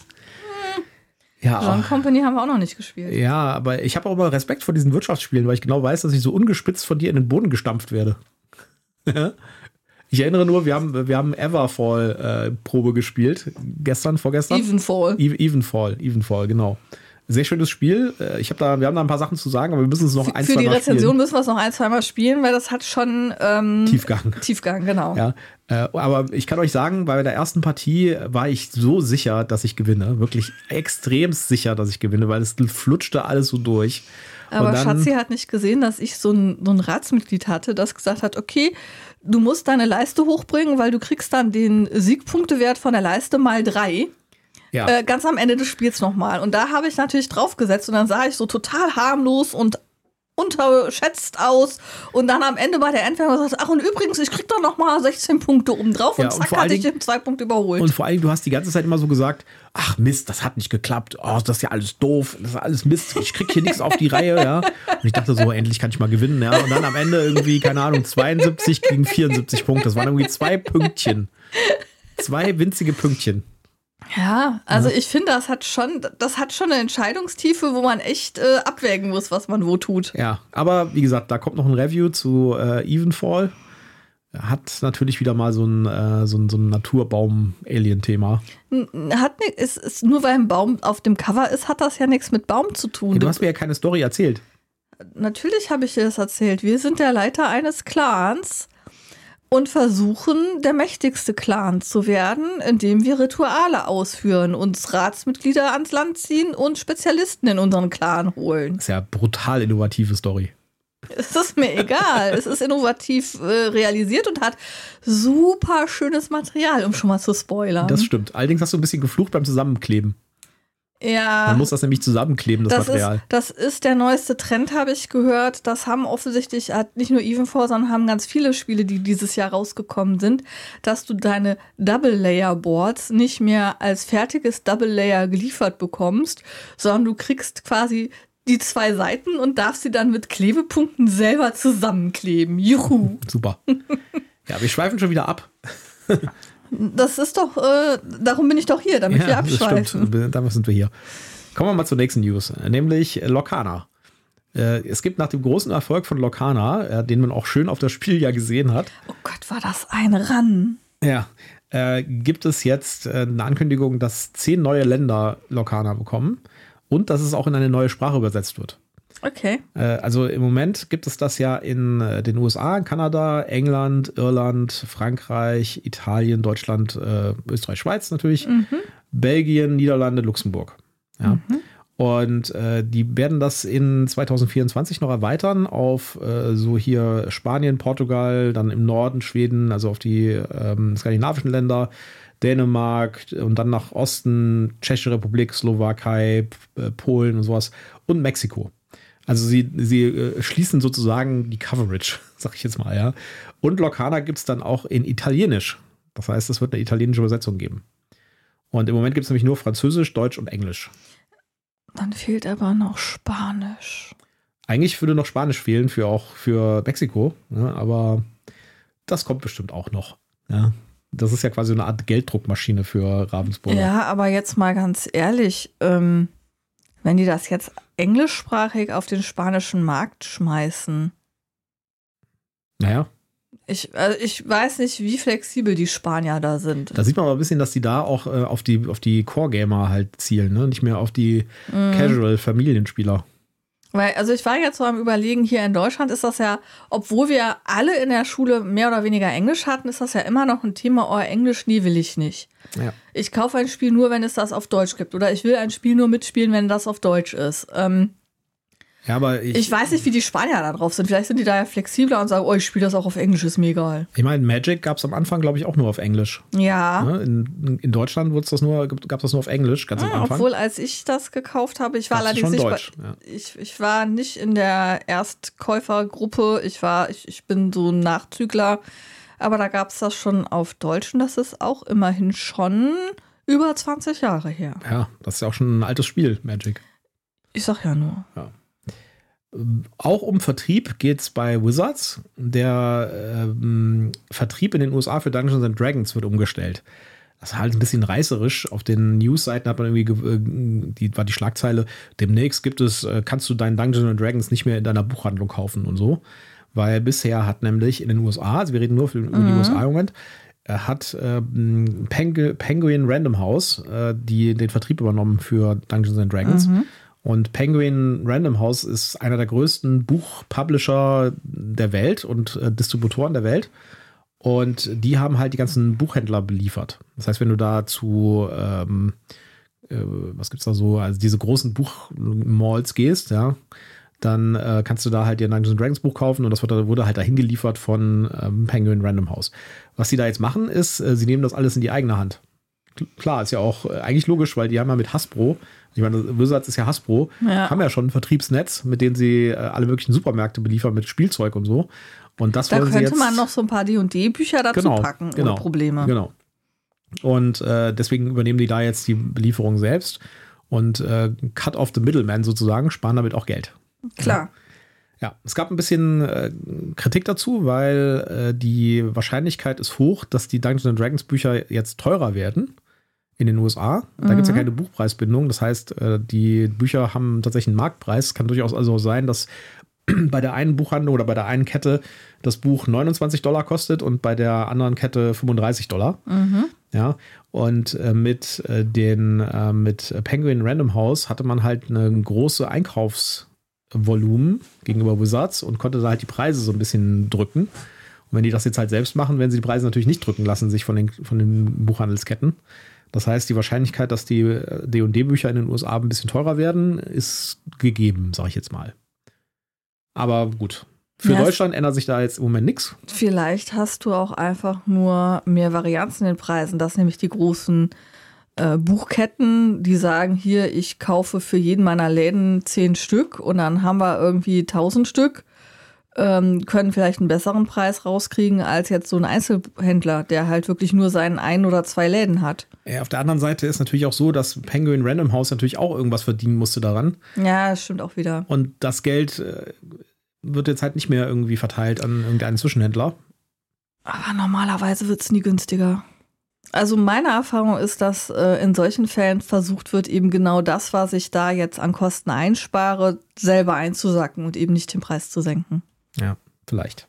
Ja, John Company haben wir auch noch nicht gespielt. ja, aber ich habe auch immer Respekt vor diesen Wirtschaftsspielen, weil ich genau weiß, dass ich so ungespitzt von dir in den Boden gestampft werde. Ich erinnere nur, wir haben, wir haben Everfall-Probe gespielt. Gestern, vorgestern. Evenfall. Even- Evenfall, Evenfall, genau. Sehr schönes Spiel. Äh, Ich habe da, wir haben da ein paar Sachen zu sagen, aber wir müssen es noch ein, Für zwei die Mal Rezension müssen wir es noch ein, zweimal spielen, weil das hat schon ähm, spielen. Tiefgang. Tiefgang, genau. Ja, äh, aber ich kann euch sagen, bei der ersten Partie war ich so sicher, dass ich gewinne. Wirklich extrem sicher, dass ich gewinne, weil es flutschte alles so durch. Aber dann- Schatzi hat nicht gesehen, dass ich so ein, so ein Ratsmitglied hatte, das gesagt hat, okay, du musst deine Leiste hochbringen, weil du kriegst dann den Siegpunktewert von der Leiste mal drei. Ja, Äh, ganz am Ende des Spiels nochmal. Und da habe ich natürlich draufgesetzt und dann sah ich so total harmlos und unterschätzt aus. Und dann am Ende bei der Endwertung gesagt, ach und übrigens, ich krieg doch nochmal 16 Punkte oben drauf. Ja, und zack, hatte ich den zwei Punkte überholt. und vor allem, du hast die ganze Zeit immer so gesagt, ach Mist, das hat nicht geklappt. Oh, das ist ja alles doof. Das ist alles Mist. Ich krieg hier nichts auf die Reihe, ja. Und ich dachte so, endlich kann ich mal gewinnen, ja. Und dann am Ende irgendwie, keine Ahnung, 72 gegen 74 Punkte. Das waren irgendwie zwei Pünktchen. Zwei winzige Pünktchen. Ja, also ich finde, das hat schon, das hat schon eine Entscheidungstiefe, wo man echt äh, abwägen muss, was man wo tut. Ja, aber wie gesagt, da kommt noch ein Review zu äh, Evenfall. Hat natürlich wieder mal so ein, äh, so ein, so ein Naturbaum-Alien-Thema. Hat ni- ist, ist nur weil ein Baum auf dem Cover ist, hat das ja nichts mit Baum zu tun. Du hast mir ja keine Story erzählt. Natürlich habe ich dir das erzählt. Wir sind der Leiter eines Clans und versuchen, der mächtigste Clan zu werden, indem wir Rituale ausführen, uns Ratsmitglieder ans Land ziehen und Spezialisten in unseren Clan holen. Das ist ja brutal innovative Story. Es ist mir egal. es ist innovativ äh, realisiert und hat super schönes Material, um schon mal zu spoilern. Das stimmt. Allerdings hast du ein bisschen geflucht beim Zusammenkleben. Ja. Man muss das nämlich zusammenkleben, das, Das Material. ist, das ist der neueste Trend, habe ich gehört. Das haben offensichtlich hat nicht nur Evenfall, sondern haben ganz viele Spiele, die dieses Jahr rausgekommen sind, dass du deine Double-Layer-Boards nicht mehr als fertiges Double-Layer geliefert bekommst, sondern du kriegst quasi die zwei Seiten und darfst sie dann mit Klebepunkten selber zusammenkleben. Juhu! Super. ja, wir schweifen schon wieder ab. Das ist doch, äh, darum bin ich doch hier, damit wir das abschweifen. stimmt. Damit sind wir hier. Kommen wir mal zur nächsten News, nämlich Locana. Äh, Es gibt nach dem großen Erfolg von Locana, äh, den man auch schön auf das Spiel ja gesehen hat, Oh Gott, war das ein Ran. ja, äh, gibt es jetzt äh, eine Ankündigung, dass zehn neue Länder Locana bekommen und dass es auch in eine neue Sprache übersetzt wird. Okay. Äh, also im Moment gibt es das ja in äh, den USA, in Kanada, England, Irland, Frankreich, Italien, Deutschland, äh, Österreich, Schweiz natürlich, Belgien, Niederlande, Luxemburg. Ja. Und äh, die werden das in 2024 noch erweitern auf äh, so hier Spanien, Portugal, dann im Norden Schweden, also auf die ähm, skandinavischen Länder, Dänemark und dann nach Osten Tschechische Republik, Slowakei, Polen und sowas und Mexiko. Also sie, sie äh, schließen sozusagen die Coverage, sag ich jetzt mal, ja. Und Locana gibt es dann auch in Italienisch. Das heißt, es wird eine italienische Übersetzung geben. Und im Moment gibt es nämlich nur Französisch, Deutsch und Englisch. Dann fehlt aber noch Spanisch. Eigentlich würde noch Spanisch fehlen für auch für Mexiko, ja, aber das kommt bestimmt auch noch. Ja. Das ist ja quasi eine Art Gelddruckmaschine für Ravensburger. Ja, aber jetzt mal ganz ehrlich, ähm, wenn die das jetzt englischsprachig auf den spanischen Markt schmeißen. Naja. Ich, also ich weiß nicht, wie flexibel die Spanier da sind. Da sieht man aber ein bisschen, dass die da auch äh, auf die, auf die Core-Gamer halt zielen, ne? Nicht mehr auf die Mhm. Casual-Familienspieler. Weil, also ich war jetzt so am überlegen, hier in Deutschland ist das ja, obwohl wir alle in der Schule mehr oder weniger Englisch hatten, ist das ja immer noch ein Thema, oh, Englisch, nie will ich nicht. Ja. Ich kaufe ein Spiel nur, wenn es das auf Deutsch gibt. Oder ich will ein Spiel nur mitspielen, wenn das auf Deutsch ist. Ähm, Ja, aber ich, ich weiß nicht, wie die Spanier da drauf sind. Vielleicht sind die da ja flexibler und sagen, oh, ich spiele das auch auf Englisch, ist mir egal. ich meine, Magic gab es am Anfang, glaube ich, auch nur auf Englisch. Ja. Ne? In, in Deutschland gab's das nur, gab es das nur auf Englisch, ganz am Ah, Anfang. obwohl, als ich das gekauft habe, ich war Gab's allerdings nicht Deutsch, bei, ja. ich, ich war nicht in der Erstkäufergruppe. Ich war, ich, ich bin so ein Nachzügler. Aber da gab es das schon auf Deutsch und das ist auch immerhin schon über 20 Jahre her. ja, das ist ja auch schon ein altes Spiel, Magic. Ich sag ja nur. Auch um Vertrieb geht es bei Wizards. Der ähm, Vertrieb in den USA für Dungeons and Dragons wird umgestellt. Das ist halt ein bisschen reißerisch. Auf den Newsseiten hat man irgendwie, ge- äh, die war die Schlagzeile, demnächst gibt es, äh, kannst du deinen Dungeons and Dragons nicht mehr in deiner Buchhandlung kaufen und so. Weil bisher hat nämlich in den USA, also wir reden nur für, über die USA im Moment, äh, hat Pengu Penguin Random House äh, die, den Vertrieb übernommen für Dungeons and Dragons. Und Penguin Random House ist einer der größten Buchpublisher der Welt und äh, Distributoren der Welt. Und die haben halt die ganzen Buchhändler beliefert. Das heißt, wenn du da zu, ähm, äh, was gibt's da so, also diese großen Buchmalls gehst, ja, dann äh, kannst du da halt dir ein Dungeons Dragons Buch kaufen und das wird, wurde halt dahin geliefert von ähm, Penguin Random House. Was sie da jetzt machen, ist, äh, sie nehmen das alles in die eigene Hand. Kl- Klar, ist ja auch äh, eigentlich logisch, weil die haben ja mit Hasbro, ich meine, Wizards ist ja Hasbro, Ja. haben ja schon ein Vertriebsnetz, mit dem sie äh, alle möglichen Supermärkte beliefern mit Spielzeug und so. Und das Da könnte jetzt, man noch so ein paar D&D-Bücher dazu Genau, packen, genau, ohne Probleme. Genau. Und äh, deswegen übernehmen die da jetzt die Belieferung selbst und äh, cut off the middleman sozusagen, sparen damit auch Geld. Klar. Ja, es gab ein bisschen äh, Kritik dazu, weil äh, die Wahrscheinlichkeit ist hoch, dass die Dungeons and Dragons Bücher jetzt teurer werden in den USA. Da gibt es ja keine Buchpreisbindung. Das heißt, äh, die Bücher haben tatsächlich einen Marktpreis. Es kann durchaus also sein, dass bei der einen Buchhandlung oder bei der einen Kette das Buch 29 Dollar kostet und bei der anderen Kette 35 Dollar. Ja, und äh, mit äh, den mit Penguin Random House hatte man halt eine große Einkaufsvolumen gegenüber Wizards und konnte da halt die Preise so ein bisschen drücken. Und wenn die das jetzt halt selbst machen, werden sie die Preise natürlich nicht drücken lassen, sich von den, von den Buchhandelsketten. Das heißt, die Wahrscheinlichkeit, dass die äh, D&D-Bücher in den USA ein bisschen teurer werden, ist gegeben, sage ich jetzt mal. Aber gut. Für Ja, Deutschland ändert sich da jetzt im Moment nichts. Vielleicht hast du auch einfach nur mehr Varianz in den Preisen, dass nämlich die großen äh, Buchketten, die sagen, hier, ich kaufe für jeden meiner Läden zehn Stück und dann haben wir irgendwie tausend Stück, ähm, können vielleicht einen besseren Preis rauskriegen als jetzt so ein Einzelhändler, der halt wirklich nur seinen ein oder zwei Läden hat. Ja, auf der anderen Seite ist natürlich auch so, dass Penguin Random House natürlich auch irgendwas verdienen musste daran. Ja, das stimmt auch wieder. Und das Geld äh, wird jetzt halt nicht mehr irgendwie verteilt an irgendeinen Zwischenhändler. Aber normalerweise wird es nie günstiger. Also meine Erfahrung ist, dass äh, in solchen Fällen versucht wird, eben genau das, was ich da jetzt an Kosten einspare, selber einzusacken und eben nicht den Preis zu senken. Ja, vielleicht.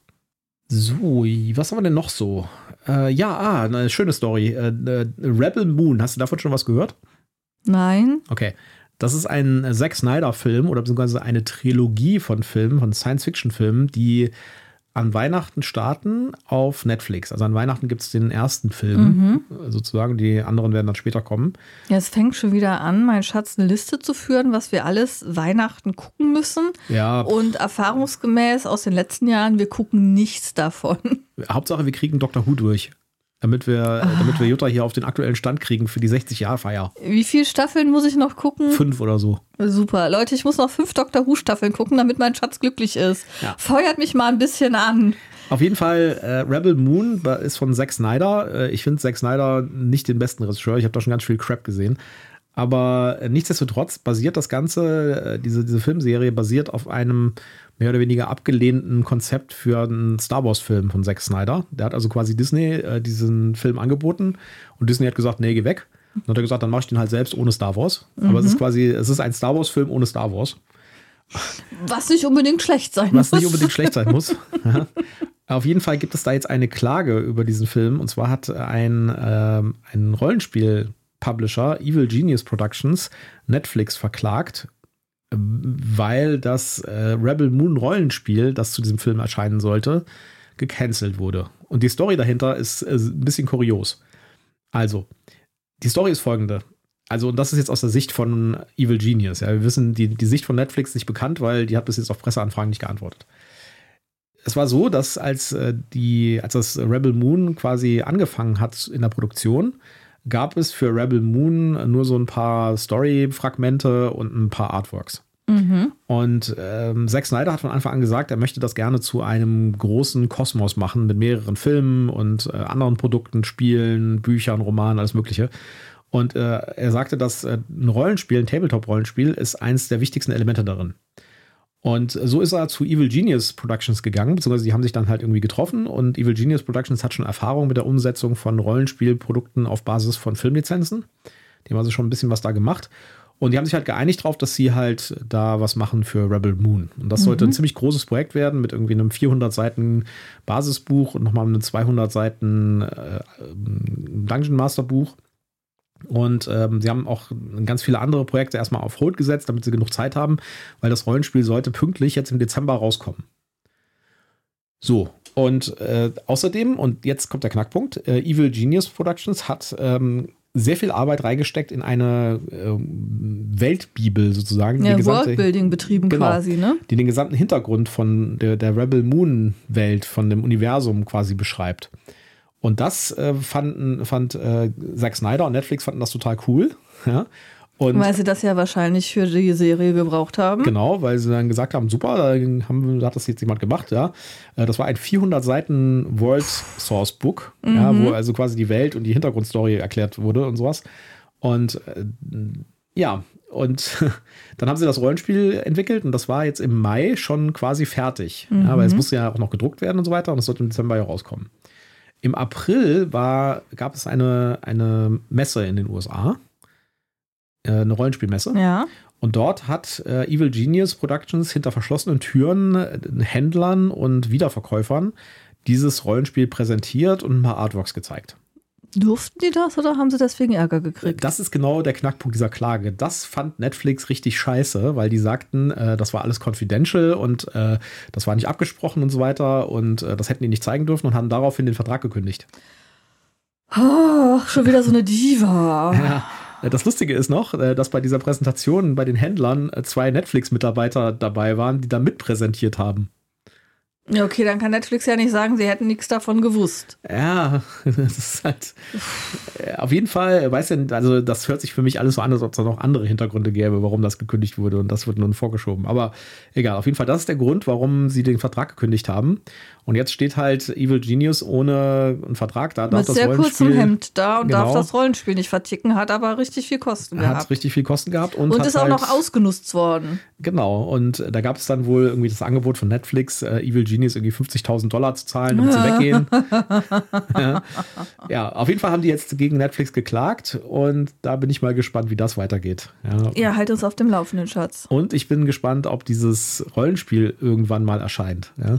So, was haben wir denn noch so? Äh, ja, ah, eine schöne Story. Äh, äh, Rebel Moon, hast du davon schon was gehört? Nein? Okay. Das ist ein Zack Snyder-Film oder beziehungsweise eine Trilogie von Filmen, von Science-Fiction-Filmen, die an Weihnachten starten auf Netflix. Also an Weihnachten gibt es den ersten Film äh, sozusagen, die anderen werden dann später kommen. Ja, es fängt schon wieder an, mein Schatz eine Liste zu führen, was wir alles Weihnachten gucken müssen. Ja, Und erfahrungsgemäß aus den letzten Jahren, wir gucken nichts davon. Hauptsache, wir kriegen Dr. Who durch. Damit wir, Ah. damit wir Jutta hier auf den aktuellen Stand kriegen für die 60-Jahr-Feier. Wie viele Staffeln muss ich noch gucken? Fünf oder so. Super. Leute, ich muss noch fünf Dr. Who-Staffeln gucken, damit mein Schatz glücklich ist. Ja. Feuert mich mal ein bisschen an. Auf jeden Fall, äh, Rebel Moon ist von Zack Snyder. Äh, ich finde Zack Snyder nicht den besten Regisseur. Ich habe da schon ganz viel Crap gesehen. Aber äh, nichtsdestotrotz basiert das Ganze, äh, diese, diese Filmserie basiert auf einem mehr oder weniger abgelehnten Konzept für einen Star Wars-Film von Zack Snyder. Der hat also quasi Disney äh, diesen Film angeboten und Disney hat gesagt, nee, geh weg. Dann hat er gesagt, dann mach ich den halt selbst ohne Star Wars. Mhm. Aber es ist mhm. quasi, es ist ein Star Wars-Film ohne Star Wars. Was nicht unbedingt schlecht sein muss. Was nicht unbedingt schlecht sein muss. Auf jeden Fall gibt es da jetzt eine Klage über diesen Film. Und zwar hat ein, äh, ein Rollenspiel-Publisher, Evil Genius Productions, Netflix verklagt, weil das äh, Rebel Moon Rollenspiel, das zu diesem Film erscheinen sollte, gecancelt wurde. Und die Story dahinter ist, ist ein bisschen kurios. Also, die Story ist folgende. Also, und das ist jetzt aus der Sicht von Evil Genius. Ja, wir wissen, die, die Sicht von Netflix ist nicht bekannt, weil die hat bis jetzt auf Presseanfragen nicht geantwortet es war so, dass als äh, die, als das Rebel Moon quasi angefangen hat in der Produktion, gab es für Rebel Moon nur so ein paar Story-Fragmente und ein paar Artworks. Mhm. Und ähm, Zack Snyder hat von Anfang an gesagt, er möchte das gerne zu einem großen Kosmos machen mit mehreren Filmen und äh, anderen Produkten, Spielen, Büchern, Romanen, alles Mögliche. Und äh, er sagte, dass äh, ein Rollenspiel, ein Tabletop-Rollenspiel, ist eins der wichtigsten Elemente darin. Und so ist er zu Evil Genius Productions gegangen, beziehungsweise die haben sich dann halt irgendwie getroffen und Evil Genius Productions hat schon Erfahrung mit der Umsetzung von Rollenspielprodukten auf Basis von Filmlizenzen. Die haben also schon ein bisschen was da gemacht. Und die haben sich halt geeinigt darauf, dass sie halt da was machen für Rebel Moon. Und das sollte mhm. ein ziemlich großes Projekt werden mit irgendwie einem 400 Seiten Basisbuch und nochmal einem 200 Seiten äh, Dungeon Master Buch. Und ähm, sie haben auch ganz viele andere Projekte erstmal auf Hold gesetzt, damit sie genug Zeit haben, weil das Rollenspiel sollte pünktlich jetzt im Dezember rauskommen. So, und äh, außerdem, und jetzt kommt der Knackpunkt, äh, Evil Genius Productions hat ähm, sehr viel Arbeit reingesteckt in eine äh, Weltbibel sozusagen. Ja, Worldbuilding betrieben genau, quasi, ne? Die den gesamten Hintergrund von der, der Rebel Moon Welt, von dem Universum quasi beschreibt. Und das äh, fanden, fand äh, Zack Snyder und Netflix fanden das total cool. Ja. Und weil sie das ja wahrscheinlich für die Serie gebraucht haben. Genau, weil sie dann gesagt haben, super, da, haben, da hat das jetzt jemand gemacht, ja. Äh, das war ein 400 Seiten World Source Book, mhm. ja, wo also quasi die Welt und die Hintergrundstory erklärt wurde und sowas. Und äh, ja, und dann haben sie das Rollenspiel entwickelt und das war jetzt im Mai schon quasi fertig. Mhm. Ja, aber es musste ja auch noch gedruckt werden und so weiter und es sollte im Dezember ja rauskommen. Im April war, gab es eine, eine Messe in den USA, äh, eine Rollenspielmesse. Ja. Und dort hat äh, Evil Genius Productions hinter verschlossenen Türen äh, Händlern und Wiederverkäufern dieses Rollenspiel präsentiert und ein paar Artworks gezeigt. Durften die das oder haben sie deswegen Ärger gekriegt? Das ist genau der Knackpunkt dieser Klage. Das fand Netflix richtig scheiße, weil die sagten, äh, das war alles confidential und äh, das war nicht abgesprochen und so weiter und äh, das hätten die nicht zeigen dürfen und haben daraufhin den Vertrag gekündigt. Oh, schon wieder so eine Diva. ja. Das Lustige ist noch, äh, dass bei dieser Präsentation bei den Händlern äh, zwei Netflix-Mitarbeiter dabei waren, die da mitpräsentiert haben. Okay, dann kann Netflix ja nicht sagen, sie hätten nichts davon gewusst. Ja, das ist halt. Äh, auf jeden Fall, weiß ja, also das hört sich für mich alles so an, als ob es da noch andere Hintergründe gäbe, warum das gekündigt wurde und das wird nun vorgeschoben. Aber egal, auf jeden Fall, das ist der Grund, warum sie den Vertrag gekündigt haben. Und jetzt steht halt Evil Genius ohne einen Vertrag da. Mit sehr kurzem Hemd da und genau, darf das Rollenspiel nicht verticken, hat aber richtig viel Kosten gehabt. Hat richtig viel Kosten gehabt und, und ist auch halt, noch ausgenutzt worden. Genau, und da gab es dann wohl irgendwie das Angebot von Netflix, äh, Evil Genius irgendwie 50.000 Dollar zu zahlen, damit sie weggehen. ja. ja, auf jeden Fall haben die jetzt gegen Netflix geklagt und da bin ich mal gespannt, wie das weitergeht. Ja, ja halt uns auf dem Laufenden, Schatz. Und ich bin gespannt, ob dieses Rollenspiel irgendwann mal erscheint. Ja.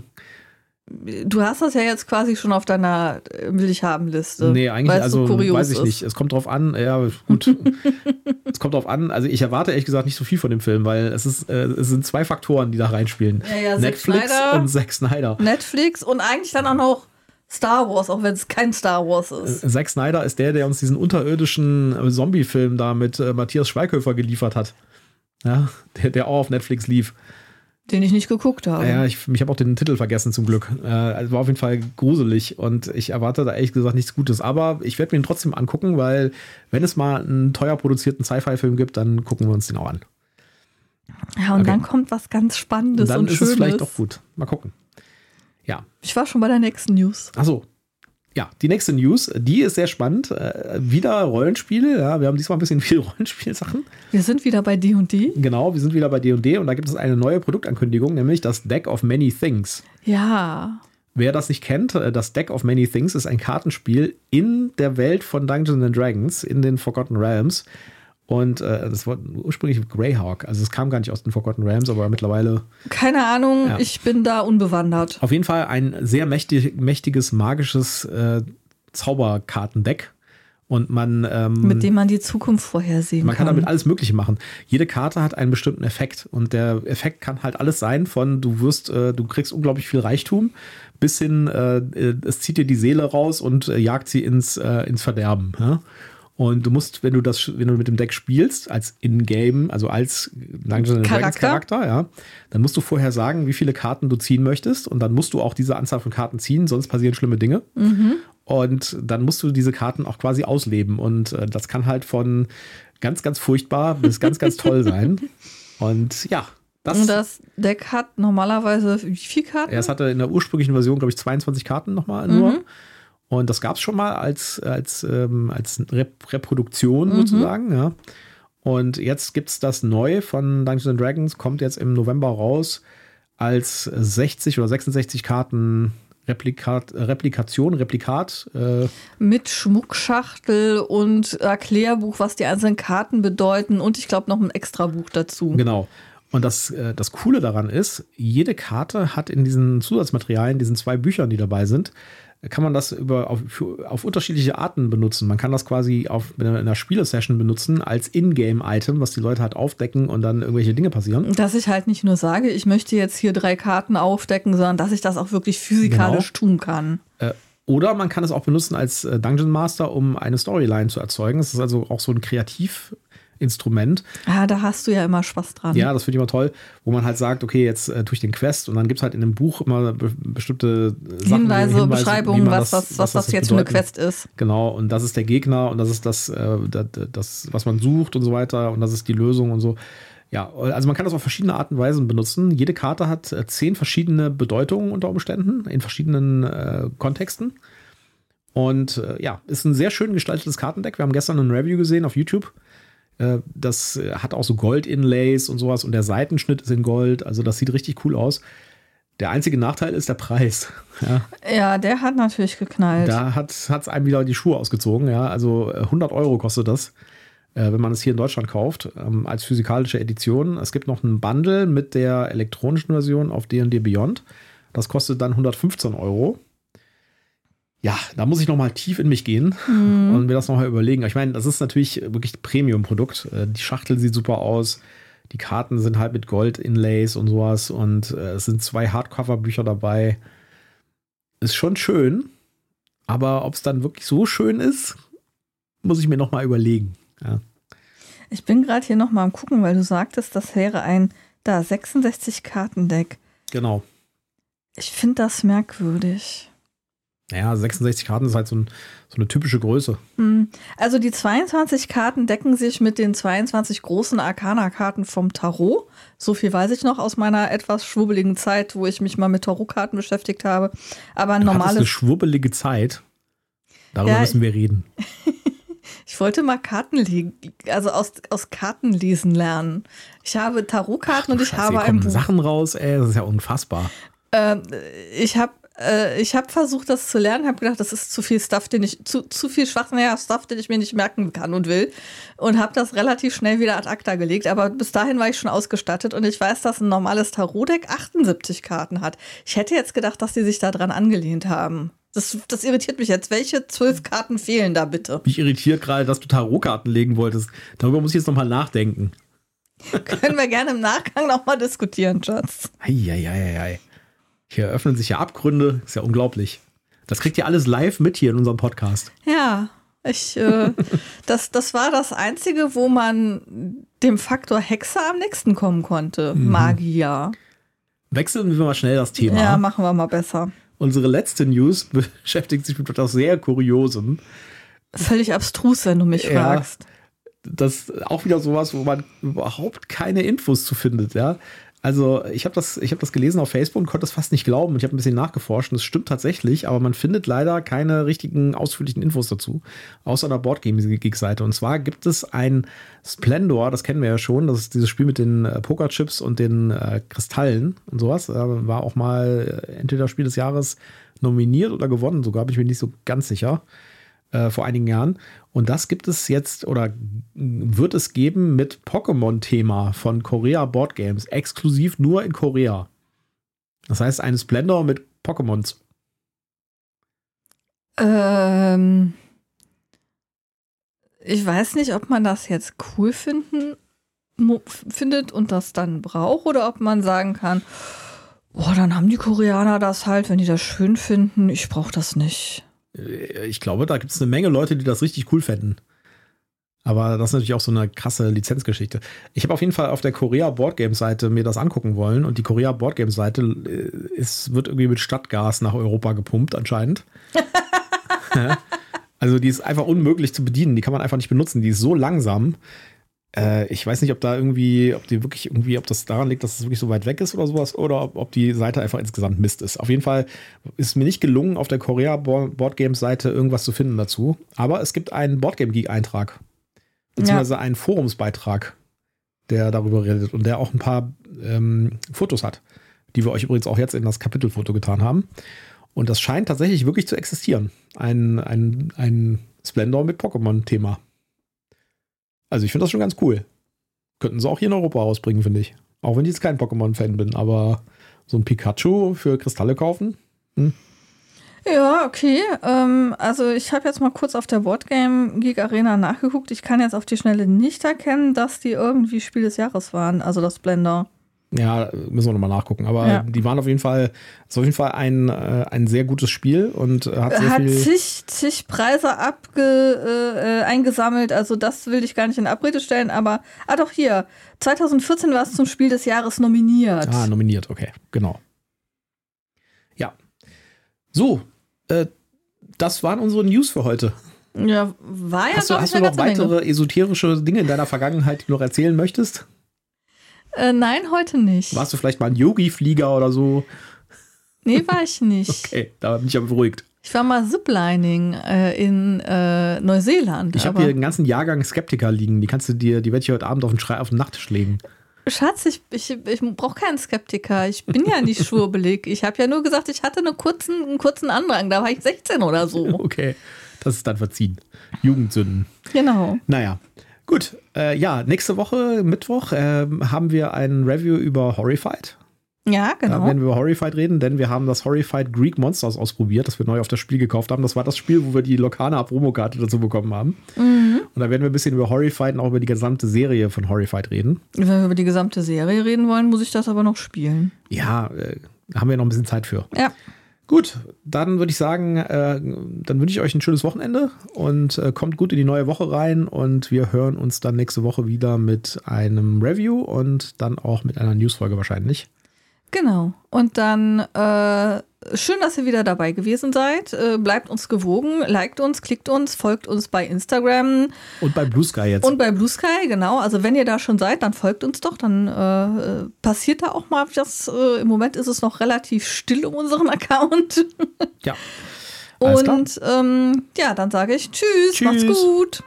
Du hast das ja jetzt quasi schon auf deiner äh, Will ich haben Liste. Nee, eigentlich also so weiß ich ist. nicht. Es kommt drauf an, ja, gut. es kommt drauf an. Also ich erwarte ehrlich gesagt nicht so viel von dem Film, weil es ist äh, es sind zwei Faktoren, die da reinspielen. Ja, ja, Netflix Snyder, und Zack Snyder. Netflix und eigentlich dann auch noch Star Wars, auch wenn es kein Star Wars ist. Äh, Zack Snyder ist der, der uns diesen unterirdischen äh, Zombie-Film da mit äh, Matthias Schweighöfer geliefert hat. Ja, der, der auch auf Netflix lief. Den ich nicht geguckt habe. Ja, ich, ich habe auch den Titel vergessen zum Glück. Äh, also war auf jeden Fall gruselig und ich erwarte da ehrlich gesagt nichts Gutes. Aber ich werde mir ihn trotzdem angucken, weil wenn es mal einen teuer produzierten Sci-Fi-Film gibt, dann gucken wir uns den auch an. Ja, und okay. dann kommt was ganz Spannendes und, dann und ist Schönes. es vielleicht auch gut. Mal gucken. Ja. Ich war schon bei der nächsten News. Ach so. Ja, die nächste News, die ist sehr spannend. Äh, wieder Rollenspiel. Ja, wir haben diesmal ein bisschen viel Rollenspielsachen. Wir sind wieder bei D&D. Genau, wir sind wieder bei D&D und da gibt es eine neue Produktankündigung, nämlich das Deck of Many Things. Ja. Wer das nicht kennt, äh, das Deck of Many Things ist ein Kartenspiel in der Welt von Dungeons and Dragons, in den Forgotten Realms. Und äh, das war ursprünglich Greyhawk. Also es kam gar nicht aus den Forgotten Realms, aber mittlerweile. Keine Ahnung, Ja. ich bin da unbewandert. Auf jeden Fall ein sehr mächtig, mächtiges, magisches äh, Zauberkartendeck. Und man, ähm, Mit dem man die Zukunft vorhersehen man kann kann. damit alles Mögliche machen. Jede Karte hat einen bestimmten Effekt. Und der Effekt kann halt alles sein, von du wirst, äh, du kriegst unglaublich viel Reichtum, bis hin, äh, äh, es zieht dir die Seele raus und äh, jagt sie ins, ins Verderben. Ja? Und du musst, wenn du das, wenn du mit dem Deck spielst, als In-Game, also als Dungeons Charakter. Charakter, ja, dann musst du vorher sagen, wie viele Karten du ziehen möchtest. Und dann musst du auch diese Anzahl von Karten ziehen, sonst passieren schlimme Dinge. Und dann musst du diese Karten auch quasi ausleben. Und äh, das kann halt von ganz, ganz furchtbar bis ganz, ganz toll sein. Und ja, das, Und das Deck hat normalerweise wie viele Karten? ja, es hatte in der ursprünglichen Version, glaube ich, 22 Karten nochmal nur. Und das gab es schon mal als, als, ähm, als Rep Reproduktion sozusagen, ja. Und jetzt gibt es das neu von Dungeons and Dragons, kommt jetzt im November raus als 60 oder 66 Karten Replikat, Replikation, Replikat. Äh, Mit Schmuckschachtel und Erklärbuch, was die einzelnen Karten bedeuten und ich glaube noch ein extra Buch dazu. Genau. Und das, äh, das Coole daran ist, jede Karte hat in diesen Zusatzmaterialien, diesen zwei Büchern, die dabei sind, kann man das über, auf, für, auf unterschiedliche Arten benutzen. Man kann das quasi auf, in einer Spielesession benutzen als Ingame-Item, was die Leute halt aufdecken und dann irgendwelche Dinge passieren. Dass ich halt nicht nur sage, ich möchte jetzt hier drei Karten aufdecken, sondern dass ich das auch wirklich physikalisch tun kann. Äh, oder man kann es auch benutzen als äh, Dungeon Master, um eine Storyline zu erzeugen. Es ist also auch so ein Kreativinstrument. Ah, da hast du ja immer Spaß dran. Ja, das finde ich immer toll, wo man halt sagt, okay, jetzt äh, tue ich den Quest und dann gibt es halt in dem Buch immer be bestimmte Sachen, Hinweise, wie Beschreibungen, man was, was, was, das jetzt jetzt für eine bedeuten- Quest ist. Genau, und das ist der Gegner und das ist das, äh, das, das, was man sucht und so weiter und das ist die Lösung und so. Ja, also man kann das auf verschiedene Arten und Weisen benutzen. Jede Karte hat äh, zehn verschiedene Bedeutungen unter Umständen in verschiedenen äh, Kontexten. Und äh, ja, ist ein sehr schön gestaltetes Kartendeck. Wir haben gestern ein Review gesehen auf YouTube. Äh, das äh, hat auch so Gold-Inlays und sowas und der Seitenschnitt ist in Gold. Also das sieht richtig cool aus. Der einzige Nachteil ist der Preis. Ja, Ja, der hat natürlich geknallt. da hat es einem wieder die Schuhe ausgezogen. Ja, also äh, 100 Euro kostet das, äh, wenn man es hier in Deutschland kauft, ähm, als physikalische Edition. Es gibt noch ein Bundle mit der elektronischen Version auf D&D Beyond. Das kostet dann 115 Euro. Ja, da muss ich noch mal tief in mich gehen und mir das noch mal überlegen. Ich meine, das ist natürlich wirklich ein Premium-Produkt. Äh, Die Schachtel sieht super aus. Die Karten sind halt mit Gold-Inlays und sowas. Und äh, es sind zwei Hardcover-Bücher dabei. Ist schon schön. Aber ob es dann wirklich so schön ist, muss ich mir noch mal überlegen. Ja. Ich bin gerade hier nochmal am gucken, weil du sagtest, das wäre ein da 66 Kartendeck. Genau. Ich finde das merkwürdig. Naja, 66 Karten ist halt so, ein, so eine typische Größe. Hm. Also die 22 Karten decken sich mit den 22 großen Arcana-Karten vom Tarot. So viel weiß ich noch aus meiner etwas schwubbeligen Zeit, wo ich mich mal mit Tarotkarten beschäftigt habe. Aber Du hattest eine schwurbelige Zeit. Darüber Ja, müssen wir reden. Ich wollte mal Karten also aus, aus Karten lesen lernen. Ich habe Tarotkarten und ich Scheiße, habe ein Buch. Sachen raus, ey, das ist ja unfassbar. Ähm, ich habe äh, ich habe versucht, das zu lernen, habe gedacht, das ist zu viel Stuff, den ich zu, zu viel schwachsinniger Stuff, den ich mir nicht merken kann und will und habe das relativ schnell wieder ad acta gelegt. Aber bis dahin war ich schon ausgestattet und ich weiß, dass ein normales Tarotdeck 78 Karten hat. Ich hätte jetzt gedacht, dass die sich daran angelehnt haben. Das, das irritiert mich jetzt. Welche zwölf Karten fehlen da bitte? Mich irritiert gerade, dass du Tarotkarten legen wolltest. Darüber muss ich jetzt noch mal nachdenken. Können wir gerne im Nachgang nochmal diskutieren, Schatz. Eieieiei. Hier öffnen sich ja Abgründe. Ist ja unglaublich. Das kriegt ihr alles live mit hier in unserem Podcast. Ja, ich, äh, das, das war das Einzige, wo man dem Faktor Hexe am nächsten kommen konnte. Magier. Wechseln wir mal schnell das Thema. Ja, machen wir mal besser. Unsere letzte News beschäftigt sich mit etwas sehr Kuriosem. Völlig abstrus, wenn du mich Ja. fragst. Das ist auch wieder sowas, wo man überhaupt keine Infos zu findet, ja. Also ich habe das, hab das gelesen auf Facebook und konnte das fast nicht glauben. Ich habe ein bisschen nachgeforscht und es stimmt tatsächlich, aber man findet leider keine richtigen ausführlichen Infos dazu, außer der Boardgame-Geek-Seite. Und zwar gibt es ein Splendor, das kennen wir ja schon, das ist dieses Spiel mit den äh, Pokerchips und den äh, Kristallen und sowas. Äh, war auch mal äh, entweder Spiel des Jahres nominiert oder gewonnen, sogar bin ich mir nicht so ganz sicher äh, vor einigen Jahren. Und das gibt es jetzt oder wird es geben mit Pokémon-Thema von Korea Board Games, exklusiv nur in Korea. Das heißt, eine Splendor mit Pokémons. Ähm, ich weiß nicht, ob man das jetzt cool finden findet und das dann braucht oder ob man sagen kann, boah, dann haben die Koreaner das halt, wenn die das schön finden. Ich brauche das nicht. Äh, ich glaube, da gibt es eine Menge Leute, die das richtig cool fänden. Aber das ist natürlich auch so eine krasse Lizenzgeschichte. Ich habe auf jeden Fall auf der Korea Boardgame Seite mir das angucken wollen und die Korea Boardgame Seite äh, ist, wird irgendwie mit Stadtgas nach Europa gepumpt anscheinend. also die ist einfach unmöglich zu bedienen. Die kann man einfach nicht benutzen. Die ist so langsam. Äh, ich weiß nicht, ob da irgendwie, ob die wirklich irgendwie, ob das daran liegt, dass es wirklich so weit weg ist oder sowas, oder ob, ob die Seite einfach insgesamt Mist ist. Auf jeden Fall ist es mir nicht gelungen, auf der Korea Boardgames Seite irgendwas zu finden dazu. Aber es gibt einen Boardgame Geek Eintrag. Beziehungsweise ja. einen Forumsbeitrag, der darüber redet und der auch ein paar ähm, Fotos hat, die wir euch übrigens auch jetzt in das Kapitelfoto getan haben. Und das scheint tatsächlich wirklich zu existieren. Ein, ein, ein Splendor mit Pokémon-Thema. Also ich finde das schon ganz cool. Könnten sie auch hier in Europa rausbringen, finde ich. Auch wenn ich jetzt kein Pokémon-Fan bin, aber so ein Pikachu für Kristalle kaufen? Hm. Ja, okay. Ähm, also ich habe jetzt mal kurz auf der Boardgame Geek Arena nachgeguckt. Ich kann jetzt auf die Schnelle nicht erkennen, dass die irgendwie Spiel des Jahres waren, also das Blender. Ja, müssen wir nochmal nachgucken. Aber ja. die waren auf jeden Fall, ist auf jeden Fall ein, äh, ein sehr gutes Spiel und hat sehr hat viel zig, zig Preise abge, äh, eingesammelt. Also das will ich gar nicht in Abrede stellen, aber ah doch hier, 2014 war es zum Spiel des Jahres nominiert. Ah, nominiert, okay, genau. Ja. So, äh, das waren unsere News für heute. Ja, war ja Hast du, hast du noch weitere Menge. esoterische Dinge in deiner Vergangenheit, die du noch erzählen möchtest? Äh, nein, heute nicht. Warst du vielleicht mal ein Yogi-Flieger oder so? Nee, war ich nicht. okay, da bin ich ja beruhigt. Ich war mal Ziplining äh, in äh, Neuseeland. Ich habe hier einen ganzen Jahrgang Skeptiker liegen. Die kannst du dir, die werde ich heute Abend auf den, Schrei auf den Nachttisch legen. Schatz, ich, ich, ich brauche keinen Skeptiker. Ich bin ja nicht schwurbelig. Ich habe ja nur gesagt, ich hatte eine kurzen, einen kurzen Andrang. Da war ich 16 oder so. Okay, das ist dann verziehen. Jugendsünden. Genau. Naja, Gut, äh, ja, nächste Woche, Mittwoch, äh, haben wir ein Review über Horrified. Ja, genau. Da werden wir über Horrified reden, denn wir haben das Horrified Greek Monsters ausprobiert, das wir neu auf das Spiel gekauft haben. Das war das Spiel, wo wir die Lokana Promokarte dazu bekommen haben. Mhm. Und da werden wir ein bisschen über Horrified und auch über die gesamte Serie von Horrified reden. Wenn wir über die gesamte Serie reden wollen, muss ich das aber noch spielen. Ja, äh, haben wir noch ein bisschen Zeit für. Ja. Gut, dann würde ich sagen, äh, dann wünsche ich euch ein schönes Wochenende und äh, kommt gut in die neue Woche rein und wir hören uns dann nächste Woche wieder mit einem Review und dann auch mit einer Newsfolge wahrscheinlich. Genau. Und dann äh, schön, dass ihr wieder dabei gewesen seid. Äh, bleibt uns gewogen, liked uns, klickt uns, folgt uns bei Instagram. Und bei Blue Sky jetzt. Und bei Blue Sky, genau. Also wenn ihr da schon seid, dann folgt uns doch. Dann äh, passiert da auch mal was. Äh, Im Moment ist es noch relativ still um unseren Account. ja. Und ähm, ja, dann sage ich Tschüss, Tschüss. macht's gut.